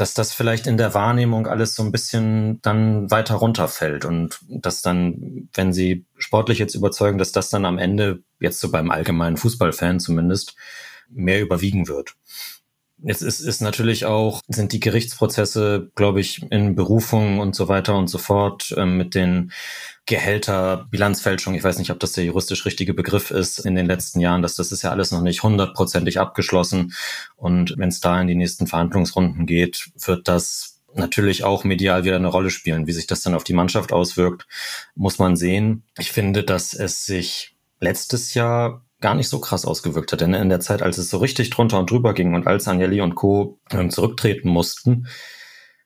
dass das vielleicht in der Wahrnehmung alles so ein bisschen dann weiter runterfällt und dass dann, wenn sie sportlich jetzt überzeugen, dass das dann am Ende, jetzt so beim allgemeinen Fußballfan zumindest, mehr überwiegen wird. Jetzt ist, ist natürlich auch, sind die Gerichtsprozesse, glaube ich, in Berufungen und so weiter und so fort äh, mit den Gehälter, Bilanzfälschung, ich weiß nicht, ob das der juristisch richtige Begriff ist in den letzten Jahren, dass das ist ja alles noch nicht hundertprozentig abgeschlossen. Und wenn es da in die nächsten Verhandlungsrunden geht, wird das natürlich auch medial wieder eine Rolle spielen. Wie sich das dann auf die Mannschaft auswirkt, muss man sehen. Ich finde, dass es sich letztes Jahr gar nicht so krass ausgewirkt hat. Denn in der Zeit, als es so richtig drunter und drüber ging und als Agnelli und Co. Ähm, zurücktreten mussten,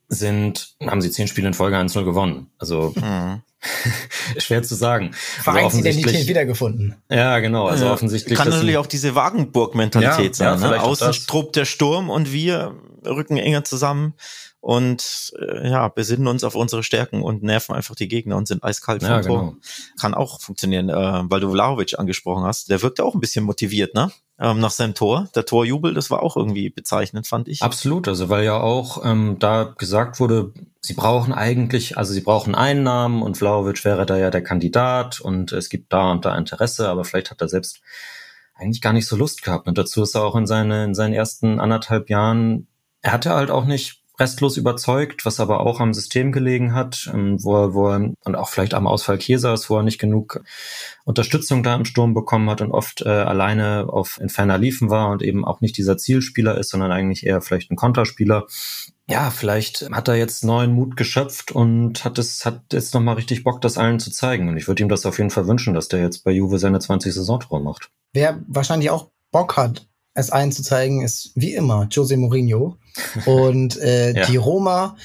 sind, haben sie zehn Spiele in Folge 1-0 gewonnen. Also mhm. schwer zu sagen. Also Vereinsidentität wiedergefunden. Ja, genau. Also ja. offensichtlich. Kann natürlich auch diese Wagenburg-Mentalität ja, sein. Ja, ne? Außen tobt der Sturm und wir rücken enger zusammen und äh, ja, besinnen uns auf unsere Stärken und nerven einfach die Gegner und sind eiskalt ja, Tor. Genau. Kann auch funktionieren, äh, weil du Vlahovic angesprochen hast. Der wirkt ja auch ein bisschen motiviert, ne? Ähm, nach seinem Tor. Der Torjubel, das war auch irgendwie bezeichnend, fand ich. Absolut, also weil ja auch ähm, da gesagt wurde, sie brauchen eigentlich, also sie brauchen Einnahmen und Vlahovic wäre da ja der Kandidat und es gibt da und da Interesse, aber vielleicht hat er selbst eigentlich gar nicht so Lust gehabt. Und dazu ist er auch in, seine, in seinen ersten anderthalb Jahren, er hatte halt auch nicht restlos überzeugt, was aber auch am System gelegen hat, ähm, wo er, wo er und auch vielleicht am Ausfall Chiesas, wo er nicht genug Unterstützung da im Sturm bekommen hat und oft äh, alleine auf Inferner liefen war und eben auch nicht dieser Zielspieler ist, sondern eigentlich eher vielleicht ein Konterspieler. Ja, vielleicht hat er jetzt neuen Mut geschöpft und hat es hat jetzt noch mal richtig Bock, das allen zu zeigen. Und ich würde ihm das auf jeden Fall wünschen, dass der jetzt bei Juve seine 20 Saisontore macht. Wer wahrscheinlich auch Bock hat, es allen zu zeigen, ist wie immer Jose Mourinho. Und äh, ja. die Roma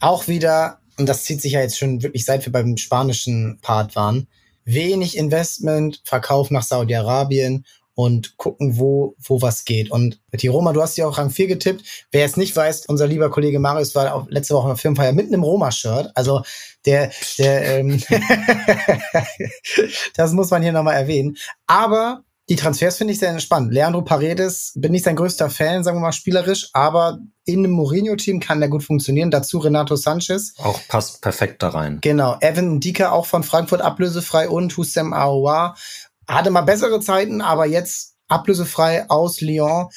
auch wieder, und das zieht sich ja jetzt schon wirklich seit wir beim spanischen Part waren, wenig Investment, Verkauf nach Saudi-Arabien und gucken, wo, wo was geht. Und die Roma, du hast ja auch Rang 4 getippt. Wer es nicht weiß, unser lieber Kollege Marius war auch letzte Woche auf Filmfeier mitten im Roma-Shirt. Also der, der, ähm, das muss man hier nochmal erwähnen. Aber die Transfers finde ich sehr spannend. Leandro Paredes bin nicht sein größter Fan, sagen wir mal spielerisch, aber in einem Mourinho-Team kann der gut funktionieren. Dazu Renato Sanchez. Auch passt perfekt da rein. Genau. Evan Dika auch von Frankfurt ablösefrei und Hussein Aouar hatte mal bessere Zeiten, aber jetzt ablösefrei aus Lyon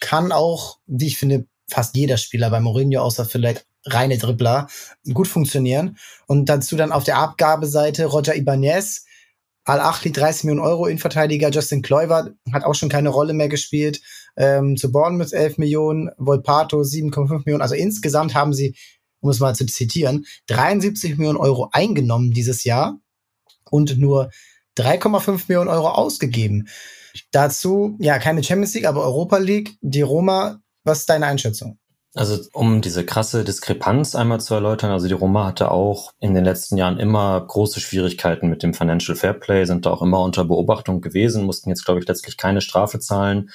kann auch, wie ich finde, fast jeder Spieler bei Mourinho, außer vielleicht reine Dribbler, gut funktionieren. Und dazu dann auf der Abgabeseite Roger Ibanez, Al-Achli 30 Millionen Euro Innenverteidiger, Justin Kluivert hat auch schon keine Rolle mehr gespielt, ähm, zu Bournemouth 11 Millionen, Volpato 7,5 Millionen, also insgesamt haben sie, um es mal zu zitieren, 73 Millionen Euro eingenommen dieses Jahr und nur 3,5 Millionen Euro ausgegeben. Dazu, ja, keine Champions League, aber Europa League, die Roma, was ist deine Einschätzung? Also um diese krasse Diskrepanz einmal zu erläutern, also die Roma hatte auch in den letzten Jahren immer große Schwierigkeiten mit dem Financial Fairplay, sind da auch immer unter Beobachtung gewesen, mussten jetzt, glaube ich, letztlich keine Strafe zahlen,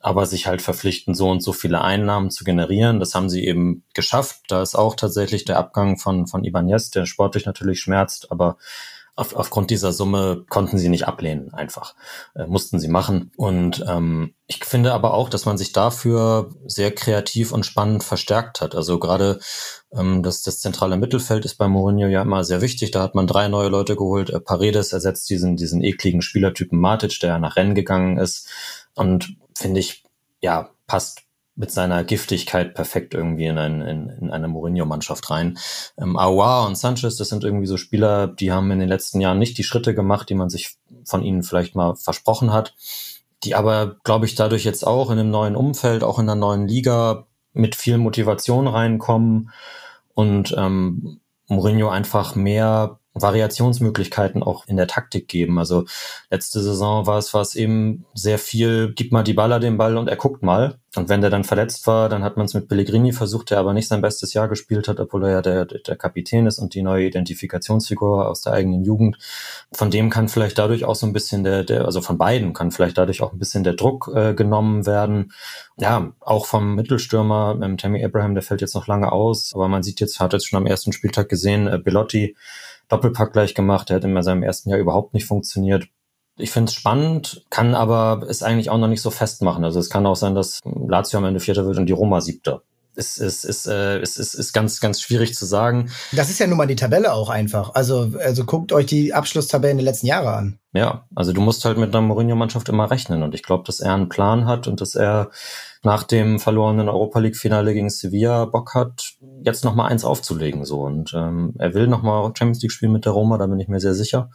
aber sich halt verpflichten, so und so viele Einnahmen zu generieren. Das haben sie eben geschafft. Da ist auch tatsächlich der Abgang von, von Ibanez, der sportlich natürlich schmerzt, aber auf, aufgrund dieser Summe konnten sie nicht ablehnen, einfach. Äh, mussten sie machen. Und ähm, ich finde aber auch, dass man sich dafür sehr kreativ und spannend verstärkt hat. Also gerade ähm, das, das zentrale Mittelfeld ist bei Mourinho ja immer sehr wichtig. Da hat man drei neue Leute geholt. Äh, Paredes ersetzt diesen, diesen ekligen Spielertypen Matic, der ja nach Rennen gegangen ist. Und finde ich, ja, passt mit seiner Giftigkeit perfekt irgendwie in, ein, in, in eine Mourinho-Mannschaft rein. Ähm, Aouar und Sanchez, das sind irgendwie so Spieler, die haben in den letzten Jahren nicht die Schritte gemacht, die man sich von ihnen vielleicht mal versprochen hat, die aber, glaube ich, dadurch jetzt auch in einem neuen Umfeld, auch in einer neuen Liga mit viel Motivation reinkommen und ähm, Mourinho einfach mehr Variationsmöglichkeiten auch in der Taktik geben. Also letzte Saison war es, war es eben sehr viel, gib mal die Baller den Ball und er guckt mal. Und wenn der dann verletzt war, dann hat man es mit Pellegrini versucht, der aber nicht sein bestes Jahr gespielt hat, obwohl er ja der, der Kapitän ist und die neue Identifikationsfigur aus der eigenen Jugend. Von dem kann vielleicht dadurch auch so ein bisschen der, der also von beiden kann vielleicht dadurch auch ein bisschen der Druck äh, genommen werden. Ja, auch vom Mittelstürmer, ähm, Tammy Abraham, der fällt jetzt noch lange aus, aber man sieht jetzt, hat jetzt schon am ersten Spieltag gesehen, äh, Belotti Doppelpack gleich gemacht, der hat in seinem ersten Jahr überhaupt nicht funktioniert. Ich finde es spannend, kann aber es eigentlich auch noch nicht so festmachen. Also es kann auch sein, dass Lazio am Ende Vierter wird und die Roma Siebter. Es ist, ist, äh, es ist, ist ganz, ganz schwierig zu sagen. Das ist ja nun mal die Tabelle auch einfach. Also, also guckt euch die Abschlusstabellen der letzten Jahre an. Ja, also du musst halt mit einer Mourinho-Mannschaft immer rechnen. Und ich glaube, dass er einen Plan hat und dass er nach dem verlorenen Europa League-Finale gegen Sevilla Bock hat, jetzt noch mal eins aufzulegen. So. Und ähm, er will noch mal Champions League spielen mit der Roma, da bin ich mir sehr sicher.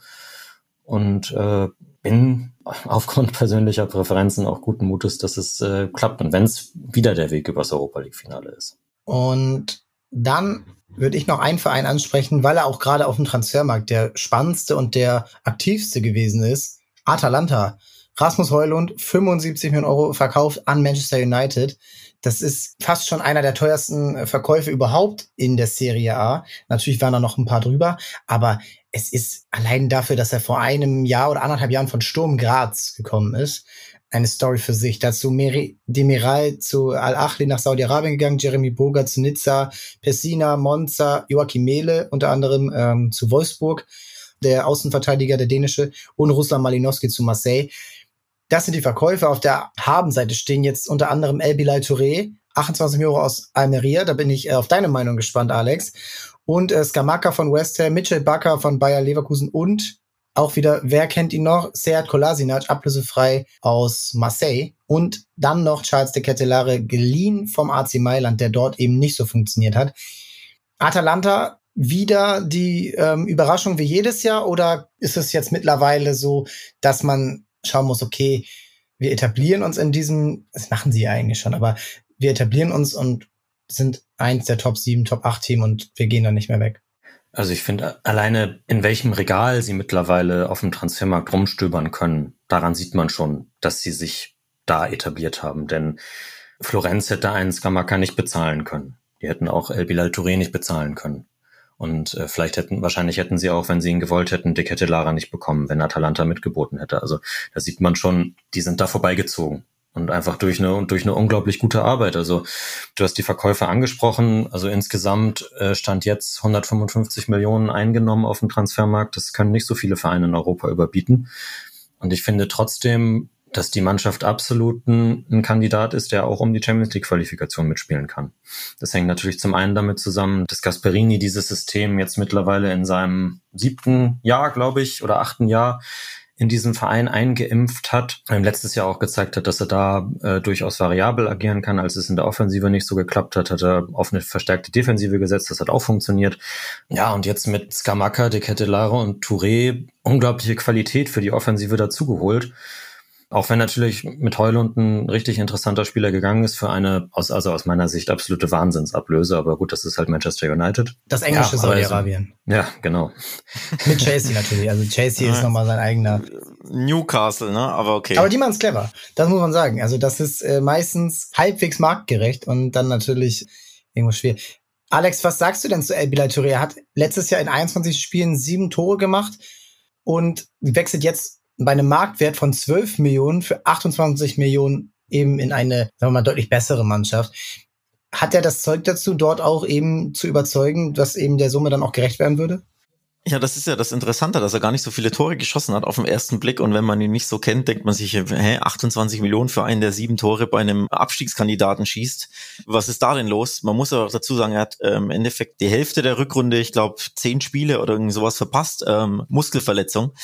Und äh, bin aufgrund persönlicher Präferenzen auch guten Mutes, dass es äh, klappt und wenn es wieder der Weg übers Europa League Finale ist. Und dann würde ich noch einen Verein ansprechen, weil er auch gerade auf dem Transfermarkt der spannendste und der aktivste gewesen ist. Atalanta. Rasmus Heulund, 75 Millionen Euro verkauft an Manchester United. Das ist fast schon einer der teuersten Verkäufe überhaupt in der Serie A. Natürlich waren da noch ein paar drüber, aber es ist allein dafür, dass er vor einem Jahr oder anderthalb Jahren von Sturm Graz gekommen ist, eine Story für sich. Dazu Meri Demiral zu Al-Achli nach Saudi-Arabien gegangen, Jeremy Boga zu Nizza, Pessina, Monza, Joachim Mehle unter anderem ähm, zu Wolfsburg, der Außenverteidiger, der dänische, und Ruslan Malinowski zu Marseille. Das sind die Verkäufe. Auf der Habenseite stehen jetzt unter anderem El Bilal Touré, 28 Euro aus Almeria. Da bin ich äh, auf deine Meinung gespannt, Alex und äh, Skamaka von West Ham, Mitchell Bakker von Bayer Leverkusen und auch wieder, wer kennt ihn noch? Seat Kolasinac, ablösefrei aus Marseille. Und dann noch Charles de Kettelare, geliehen vom AC Mailand, der dort eben nicht so funktioniert hat. Atalanta, wieder die ähm, Überraschung wie jedes Jahr oder ist es jetzt mittlerweile so, dass man schauen muss, okay, wir etablieren uns in diesem, das machen sie ja eigentlich schon, aber wir etablieren uns und sind eins der Top 7, Top 8 Team und wir gehen dann nicht mehr weg. Also ich finde alleine, in welchem Regal sie mittlerweile auf dem Transfermarkt rumstöbern können, daran sieht man schon, dass sie sich da etabliert haben. Denn Florenz hätte einen Skamaka nicht bezahlen können. Die hätten auch El Bilal Touré nicht bezahlen können. Und äh, vielleicht hätten, wahrscheinlich hätten sie auch, wenn sie ihn gewollt hätten, De Lara nicht bekommen, wenn Atalanta mitgeboten hätte. Also da sieht man schon, die sind da vorbeigezogen und einfach durch eine durch eine unglaublich gute Arbeit. Also du hast die Verkäufe angesprochen. Also insgesamt äh, stand jetzt 155 Millionen eingenommen auf dem Transfermarkt. Das können nicht so viele Vereine in Europa überbieten. Und ich finde trotzdem, dass die Mannschaft absolut ein, ein Kandidat ist, der auch um die Champions League Qualifikation mitspielen kann. Das hängt natürlich zum einen damit zusammen, dass Gasperini dieses System jetzt mittlerweile in seinem siebten Jahr, glaube ich, oder achten Jahr in diesen Verein eingeimpft hat, ähm, letztes Jahr auch gezeigt hat, dass er da äh, durchaus variabel agieren kann. Als es in der Offensive nicht so geklappt hat, hat er auf eine verstärkte Defensive gesetzt. Das hat auch funktioniert. Ja, und jetzt mit Skamaka, De Ketelare und Touré unglaubliche Qualität für die Offensive dazugeholt. Auch wenn natürlich mit Heulund ein richtig interessanter Spieler gegangen ist für eine, aus, also aus meiner Sicht, absolute Wahnsinnsablöse. Aber gut, das ist halt Manchester United. Das englische ja, Saudi-Arabien. Ja, genau. Mit Chasey natürlich. Also Chasey ja. ist nochmal sein eigener. Newcastle, ne? Aber okay. Aber die machen es clever. Das muss man sagen. Also das ist äh, meistens halbwegs marktgerecht und dann natürlich irgendwo schwer. Alex, was sagst du denn zu El Bilal Touré? Er hat letztes Jahr in 21 Spielen sieben Tore gemacht und wechselt jetzt bei einem Marktwert von 12 Millionen für 28 Millionen eben in eine, sagen wir mal, deutlich bessere Mannschaft. Hat er das Zeug dazu, dort auch eben zu überzeugen, dass eben der Summe dann auch gerecht werden würde? Ja, das ist ja das Interessante, dass er gar nicht so viele Tore geschossen hat auf den ersten Blick. Und wenn man ihn nicht so kennt, denkt man sich, hä, 28 Millionen für einen, der sieben Tore bei einem Abstiegskandidaten schießt. Was ist da denn los? Man muss aber auch dazu sagen, er hat ähm, im Endeffekt die Hälfte der Rückrunde, ich glaube, zehn Spiele oder irgend sowas verpasst, ähm, Muskelverletzung.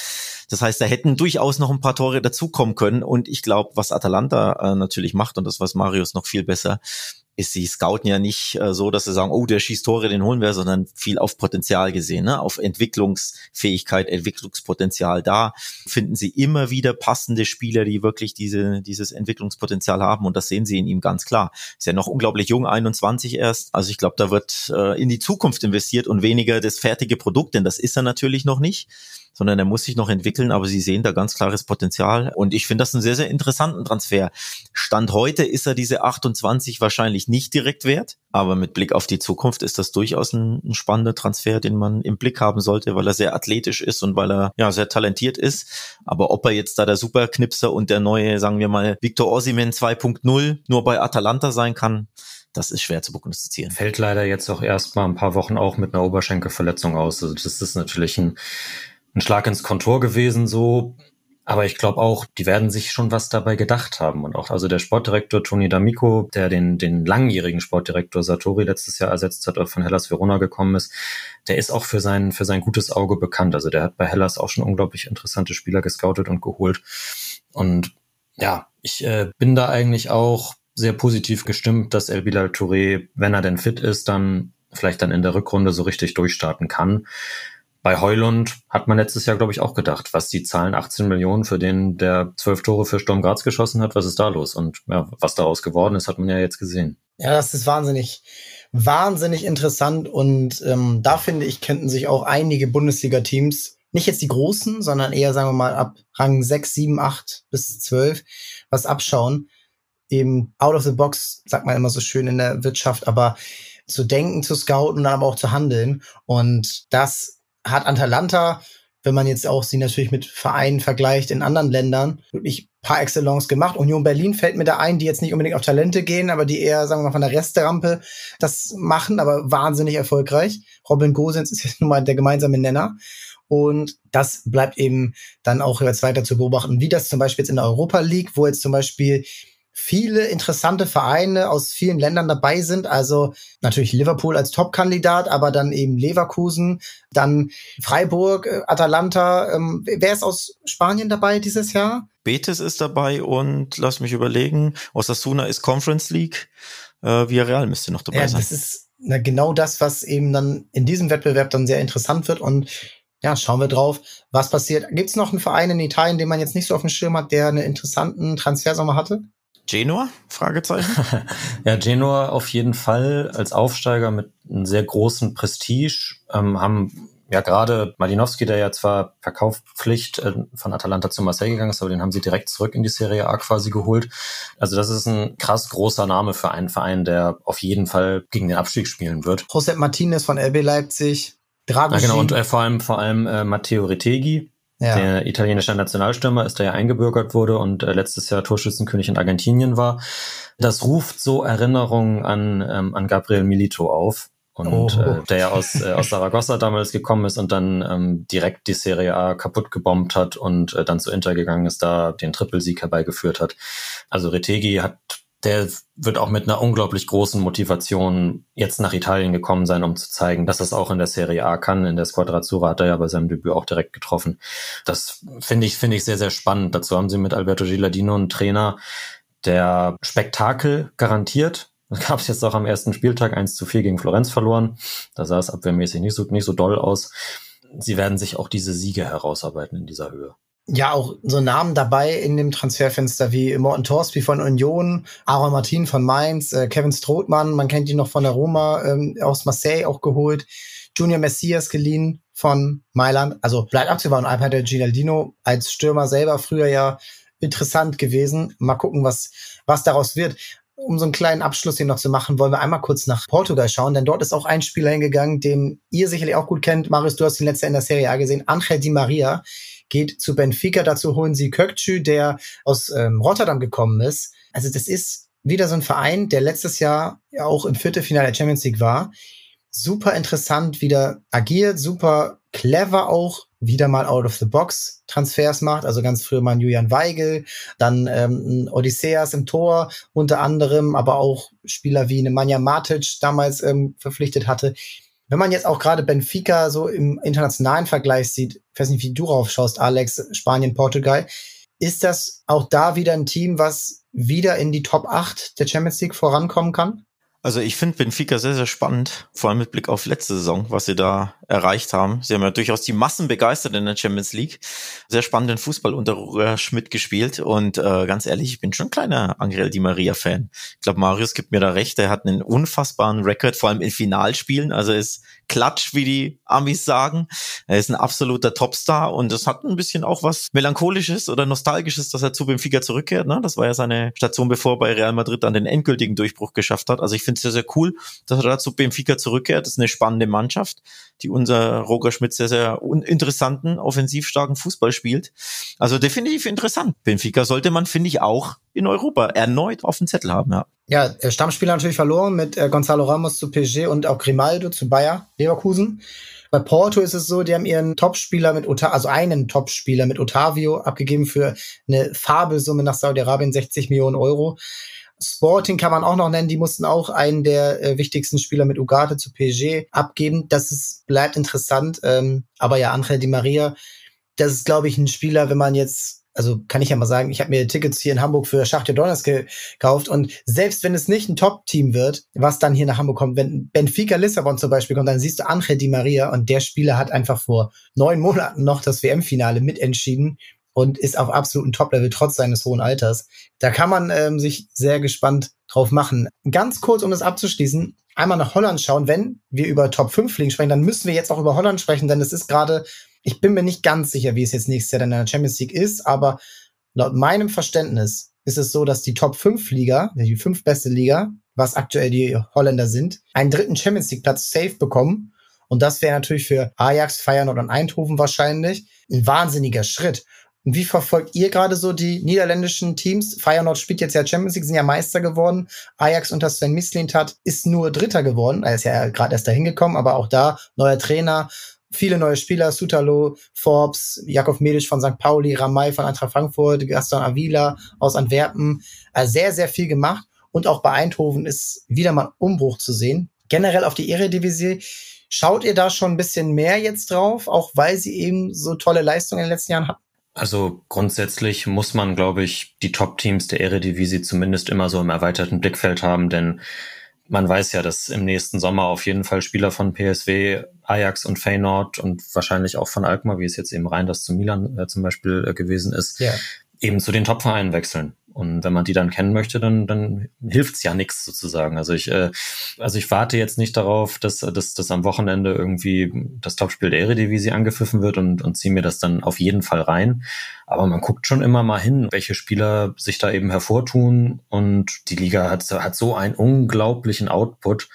Das heißt, da hätten durchaus noch ein paar Tore dazukommen können. Und ich glaube, was Atalanta äh, natürlich macht, und das was Marius noch viel besser, ist sie scouten ja nicht äh, so, dass sie sagen, oh, der schießt Tore, den holen wir, sondern viel auf Potenzial gesehen, ne? auf Entwicklungsfähigkeit, Entwicklungspotenzial. Da finden sie immer wieder passende Spieler, die wirklich diese, dieses Entwicklungspotenzial haben und das sehen sie in ihm ganz klar. Ist ja noch unglaublich jung, 21 erst. Also ich glaube, da wird äh, in die Zukunft investiert und weniger das fertige Produkt, denn das ist er natürlich noch nicht sondern er muss sich noch entwickeln, aber sie sehen da ganz klares Potenzial und ich finde das einen sehr, sehr interessanten Transfer. Stand heute ist er diese 28 wahrscheinlich nicht direkt wert, aber mit Blick auf die Zukunft ist das durchaus ein, ein spannender Transfer, den man im Blick haben sollte, weil er sehr athletisch ist und weil er ja sehr talentiert ist. Aber ob er jetzt da der Superknipser und der neue, sagen wir mal, Victor Osimhen 2.0 nur bei Atalanta sein kann, das ist schwer zu prognostizieren. Fällt leider jetzt auch erst mal ein paar Wochen auch mit einer Oberschenkelverletzung aus. Also das ist natürlich ein, ein Schlag ins Kontor gewesen, so. Aber ich glaube auch, die werden sich schon was dabei gedacht haben. Und auch, also der Sportdirektor Toni D'Amico, der den, den langjährigen Sportdirektor Satori letztes Jahr ersetzt hat, von Hellas Verona gekommen ist, der ist auch für sein, für sein gutes Auge bekannt. Also der hat bei Hellas auch schon unglaublich interessante Spieler gescoutet und geholt. Und ja, ich äh, bin da eigentlich auch sehr positiv gestimmt, dass El Bilal Touré, wenn er denn fit ist, dann vielleicht dann in der Rückrunde so richtig durchstarten kann. Bei Heulund hat man letztes Jahr, glaube ich, auch gedacht, was die Zahlen 18 Millionen für den, der zwölf Tore für Sturm Graz geschossen hat, was ist da los? Und ja, was daraus geworden ist, hat man ja jetzt gesehen. Ja, das ist wahnsinnig, wahnsinnig interessant und ähm, da finde ich, könnten sich auch einige Bundesliga-Teams, nicht jetzt die großen, sondern eher, sagen wir mal, ab Rang 6, 7, 8 bis 12 was abschauen eben out of the box, sagt man immer so schön in der Wirtschaft, aber zu denken, zu scouten aber auch zu handeln. Und das hat Atalanta, wenn man jetzt auch sie natürlich mit Vereinen vergleicht in anderen Ländern, wirklich par excellence gemacht. Union Berlin fällt mir da ein, die jetzt nicht unbedingt auf Talente gehen, aber die eher, sagen wir mal, von der Resterampe das machen, aber wahnsinnig erfolgreich. Robin Gosens ist jetzt nun mal der gemeinsame Nenner. Und das bleibt eben dann auch jetzt weiter zu beobachten, wie das zum Beispiel jetzt in der Europa League, wo jetzt zum Beispiel viele interessante Vereine aus vielen Ländern dabei sind. Also natürlich Liverpool als Top-Kandidat, aber dann eben Leverkusen, dann Freiburg, äh, Atalanta. Ähm, wer ist aus Spanien dabei dieses Jahr? Betis ist dabei und lass mich überlegen, Osasuna ist Conference League. Äh, Villarreal müsste noch dabei ja, sein. Das ist na, genau das, was eben dann in diesem Wettbewerb dann sehr interessant wird und ja, schauen wir drauf, was passiert. Gibt es noch einen Verein in Italien, den man jetzt nicht so auf dem Schirm hat, der einen interessanten Transfersommer hatte? Genua? Fragezeichen. ja, Genua auf jeden Fall als Aufsteiger mit einem sehr großen Prestige, ähm, haben ja gerade Malinowski, der ja zwar Verkaufspflicht äh, von Atalanta zu Marseille gegangen ist, aber den haben sie direkt zurück in die Serie A quasi geholt. Also das ist ein krass großer Name für einen Verein, der auf jeden Fall gegen den Abstieg spielen wird. Josep Martinez von RB Leipzig, Dragosin. Ja, genau, und äh, vor allem, vor allem äh, Matteo Retegui, ja. Der italienische Nationalstürmer ist, der ja eingebürgert wurde und äh, letztes Jahr Torschützenkönig in Argentinien war. Das ruft so Erinnerungen an, ähm, an Gabriel Milito auf. Und oh. äh, der ja aus, äh, aus Saragossa damals gekommen ist und dann ähm, direkt die Serie A kaputt gebombt hat und äh, dann zu Inter gegangen ist, da den Trippelsieg herbeigeführt hat. Also Retegi hat der wird auch mit einer unglaublich großen Motivation jetzt nach Italien gekommen sein, um zu zeigen, dass das auch in der Serie A kann. In der Squadrazzura hat er ja bei seinem Debüt auch direkt getroffen. Das finde ich, finde ich sehr, sehr spannend. Dazu haben sie mit Alberto Gilardino einen Trainer, der Spektakel garantiert. Das gab es jetzt auch am ersten Spieltag 1 zu 4 gegen Florenz verloren. Da sah es abwehrmäßig nicht so, nicht so doll aus. Sie werden sich auch diese Siege herausarbeiten in dieser Höhe ja auch so Namen dabei in dem Transferfenster wie Morten Torsby von Union, Aaron Martin von Mainz, äh, Kevin Strothmann, man kennt ihn noch von der Roma, ähm, aus Marseille auch geholt, Junior Messias geliehen von Mailand. Also bleibt abzuwarten. Alberto Ginaldino als Stürmer selber früher ja interessant gewesen. Mal gucken, was, was daraus wird. Um so einen kleinen Abschluss hier noch zu machen, wollen wir einmal kurz nach Portugal schauen, denn dort ist auch ein Spieler hingegangen, den ihr sicherlich auch gut kennt. Marius, du hast ihn letzte in der Serie A gesehen, Angel Di Maria geht zu Benfica. Dazu holen sie Kökçü, der aus ähm, Rotterdam gekommen ist. Also das ist wieder so ein Verein, der letztes Jahr ja auch im Viertelfinale der Champions League war. Super interessant wieder agiert, super clever auch, wieder mal out of the box Transfers macht. Also ganz früher mal Julian Weigel, dann ähm, Odysseas im Tor unter anderem, aber auch Spieler wie Nemanja Matic damals ähm, verpflichtet hatte. Wenn man jetzt auch gerade Benfica so im internationalen Vergleich sieht, ich weiß nicht, wie du drauf schaust, Alex, Spanien, Portugal, ist das auch da wieder ein Team, was wieder in die Top 8 der Champions League vorankommen kann? Also ich finde Benfica sehr, sehr spannend, vor allem mit Blick auf letzte Saison, was sie da erreicht haben. Sie haben ja durchaus die Massen begeistert in der Champions League. Sehr spannenden Fußball unter Schmidt gespielt und äh, ganz ehrlich, ich bin schon ein kleiner Angel Di Maria Fan. Ich glaube, Marius gibt mir da recht. Er hat einen unfassbaren Rekord, vor allem in Finalspielen. Also ist Klatsch, wie die Amis sagen. Er ist ein absoluter Topstar und das hat ein bisschen auch was melancholisches oder nostalgisches, dass er zu Benfica zurückkehrt. Ne? Das war ja seine Station, bevor er bei Real Madrid dann den endgültigen Durchbruch geschafft hat. Also ich finde es sehr, sehr cool, dass er da zu Benfica zurückkehrt. Das ist eine spannende Mannschaft, die unser Roger Schmidt sehr, sehr interessanten, offensiv starken Fußball spielt. Also definitiv interessant. Benfica sollte man, finde ich, auch in Europa erneut auf dem Zettel haben, ja. Ja, Stammspieler natürlich verloren mit äh, Gonzalo Ramos zu PSG und auch Grimaldo zu Bayer Leverkusen. Bei Porto ist es so, die haben ihren Topspieler mit Otavio, also einen Topspieler mit Otavio abgegeben für eine Fabelsumme nach Saudi-Arabien, 60 Millionen Euro. Sporting kann man auch noch nennen, die mussten auch einen der äh, wichtigsten Spieler mit Ugarte zu PSG abgeben. Das ist, bleibt interessant. Ähm, aber ja, Angel Di Maria, das ist, glaube ich, ein Spieler, wenn man jetzt also kann ich ja mal sagen, ich habe mir Tickets hier in Hamburg für Schachtja Donnersk gekauft und selbst wenn es nicht ein Top-Team wird, was dann hier nach Hamburg kommt, wenn Benfica Lissabon zum Beispiel kommt, dann siehst du Angel Di Maria und der Spieler hat einfach vor neun Monaten noch das WM-Finale mitentschieden und ist auf absolutem Top-Level trotz seines hohen Alters. Da kann man ähm, sich sehr gespannt drauf machen. Ganz kurz, um das abzuschließen, einmal nach Holland schauen. Wenn wir über Top 5 Ligen sprechen, dann müssen wir jetzt auch über Holland sprechen, denn es ist gerade ich bin mir nicht ganz sicher, wie es jetzt nächstes Jahr in der Champions League ist, aber laut meinem Verständnis ist es so, dass die Top 5 Liga, die fünf beste Liga, was aktuell die Holländer sind, einen dritten Champions League Platz safe bekommen. Und das wäre natürlich für Ajax, Feyenoord und Eindhoven wahrscheinlich ein wahnsinniger Schritt. Und wie verfolgt ihr gerade so die niederländischen Teams? Feyenoord spielt jetzt ja Champions League, sind ja Meister geworden. Ajax unter Sven Mislintat ist nur Dritter geworden. Er ist ja gerade erst dahin gekommen, aber auch da neuer Trainer, viele neue Spieler, Sutalo, Forbes, Jakov Medic von St. Pauli, Ramay von Eintracht Frankfurt, Gaston Avila aus Antwerpen. Also sehr, sehr viel gemacht. Und auch bei Eindhoven ist wieder mal Umbruch zu sehen. Generell auf die Eredivisie. Schaut ihr da schon ein bisschen mehr jetzt drauf, auch weil sie eben so tolle Leistungen in den letzten Jahren hatten? Also grundsätzlich muss man, glaube ich, die Top-Teams der Eredivisie zumindest immer so im erweiterten Blickfeld haben, denn man weiß ja, dass im nächsten Sommer auf jeden Fall Spieler von PSW, Ajax und Feyenoord und wahrscheinlich auch von Alkmaar, wie es jetzt eben rein das zu Milan äh, zum Beispiel äh, gewesen ist, yeah. eben zu den Top-Vereinen wechseln. Und wenn man die dann kennen möchte, dann, dann hilft's ja nichts sozusagen. Also ich, äh, also ich warte jetzt nicht darauf, dass, dass, dass am Wochenende irgendwie das Topspiel der Eredivisie angepfiffen wird und, und ziehe mir das dann auf jeden Fall rein. Aber man guckt schon immer mal hin, welche Spieler sich da eben hervortun. Und die Liga hat, hat so einen unglaublichen Output.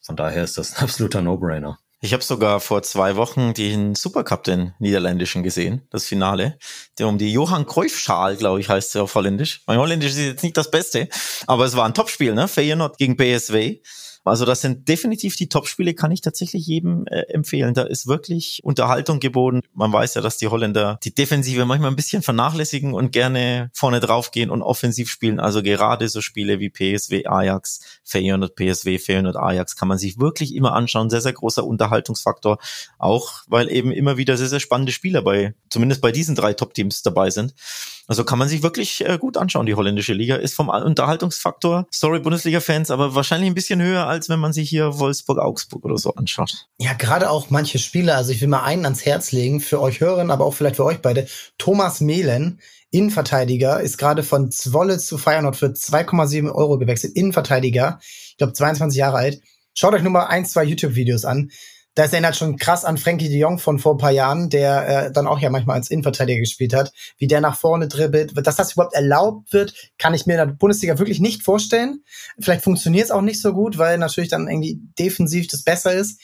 Von daher ist das ein absoluter No-Brainer. Ich habe sogar vor zwei Wochen den Supercup, den niederländischen, gesehen, das Finale, der um die Johann Cruyff Schal, glaube ich, heißt er auf Holländisch. Mein Holländisch ist jetzt nicht das Beste, aber es war ein Topspiel, ne? Feyenoord gegen PSV. Also das sind definitiv die Topspiele, kann ich tatsächlich jedem äh, empfehlen. Da ist wirklich Unterhaltung geboten. Man weiß ja, dass die Holländer die Defensive manchmal ein bisschen vernachlässigen und gerne vorne draufgehen und offensiv spielen. Also gerade so Spiele wie PSW, Ajax, Feyenoord, PSW, Feyenoord, Ajax kann man sich wirklich immer anschauen. Sehr, sehr großer Unterhaltungsfaktor. Auch weil eben immer wieder sehr, sehr spannende Spieler bei, zumindest bei diesen drei Top-Teams dabei sind. Also kann man sich wirklich äh, gut anschauen. Die holländische Liga ist vom Unterhaltungsfaktor, sorry Bundesliga-Fans, aber wahrscheinlich ein bisschen höher, als wenn man sich hier Wolfsburg-Augsburg oder so anschaut. Ja, gerade auch manche Spieler. Also ich will mal einen ans Herz legen für euch Hörerinnen, aber auch vielleicht für euch beide. Thomas Mehlen, Innenverteidiger, ist gerade von Zwolle zu Feyenoord für 2,7 Euro gewechselt. Innenverteidiger, ich glaube 22 Jahre alt. Schaut euch nur mal ein, zwei YouTube-Videos an das erinnert schon krass an Frankie de Jong von vor ein paar Jahren, der äh, dann auch ja manchmal als Innenverteidiger gespielt hat, wie der nach vorne dribbelt. Dass das überhaupt erlaubt wird, kann ich mir in der Bundesliga wirklich nicht vorstellen. Vielleicht funktioniert es auch nicht so gut, weil natürlich dann irgendwie defensiv das besser ist.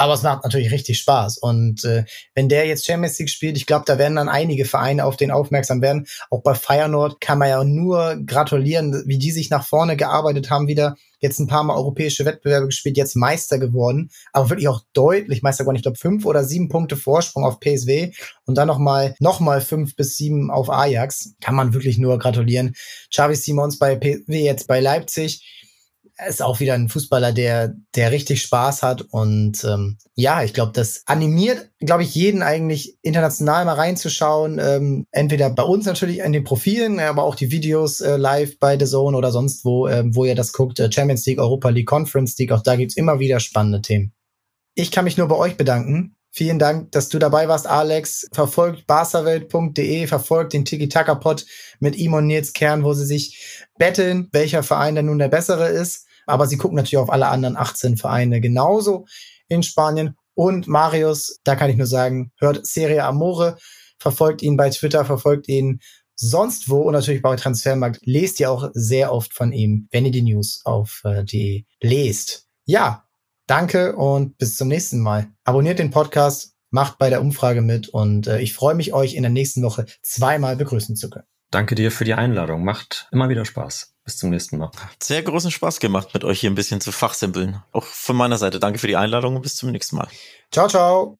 Aber es macht natürlich richtig Spaß. Und äh, wenn der jetzt Champions League spielt, ich glaube, da werden dann einige Vereine auf den aufmerksam werden. Auch bei Feyenoord kann man ja nur gratulieren, wie die sich nach vorne gearbeitet haben wieder. Jetzt ein paar Mal europäische Wettbewerbe gespielt, jetzt Meister geworden. Aber wirklich auch deutlich Meister geworden. Ich glaube, fünf oder sieben Punkte Vorsprung auf PSW und dann nochmal noch mal fünf bis sieben auf Ajax. Kann man wirklich nur gratulieren. Xavi Simons bei PSW jetzt bei Leipzig ist auch wieder ein Fußballer, der, der richtig Spaß hat. Und ähm, ja, ich glaube, das animiert, glaube ich, jeden eigentlich international mal reinzuschauen. Ähm, entweder bei uns natürlich in den Profilen, aber auch die Videos äh, live bei The Zone oder sonst wo, äh, wo ihr das guckt. Äh, Champions League, Europa League, Conference League, auch da gibt's immer wieder spannende Themen. ich kann mich nur bei euch bedanken. Vielen Dank, dass du dabei warst, Alex. Verfolgt barsawelt.de, verfolgt den Tiki-Taka-Pod mit ihm und Nils Kern, wo sie sich betteln, welcher Verein denn nun der bessere ist. Aber sie gucken natürlich auf alle anderen 18 Vereine genauso in Spanien. Und Marius, da kann ich nur sagen, hört Serie Amore, verfolgt ihn bei Twitter, verfolgt ihn sonst wo und natürlich bei Transfermarkt. Lest ihr auch sehr oft von ihm, wenn ihr die News auf äh, die lest. Ja, danke und bis zum nächsten Mal. Abonniert den Podcast, macht bei der Umfrage mit und äh, ich freue mich, euch in der nächsten Woche zweimal begrüßen zu können. Danke dir für die Einladung. Macht immer wieder Spaß. Bis zum nächsten Mal. Sehr großen Spaß gemacht, mit euch hier ein bisschen zu fachsimpeln. Auch von meiner Seite danke für die Einladung und bis zum nächsten Mal. Ciao, ciao.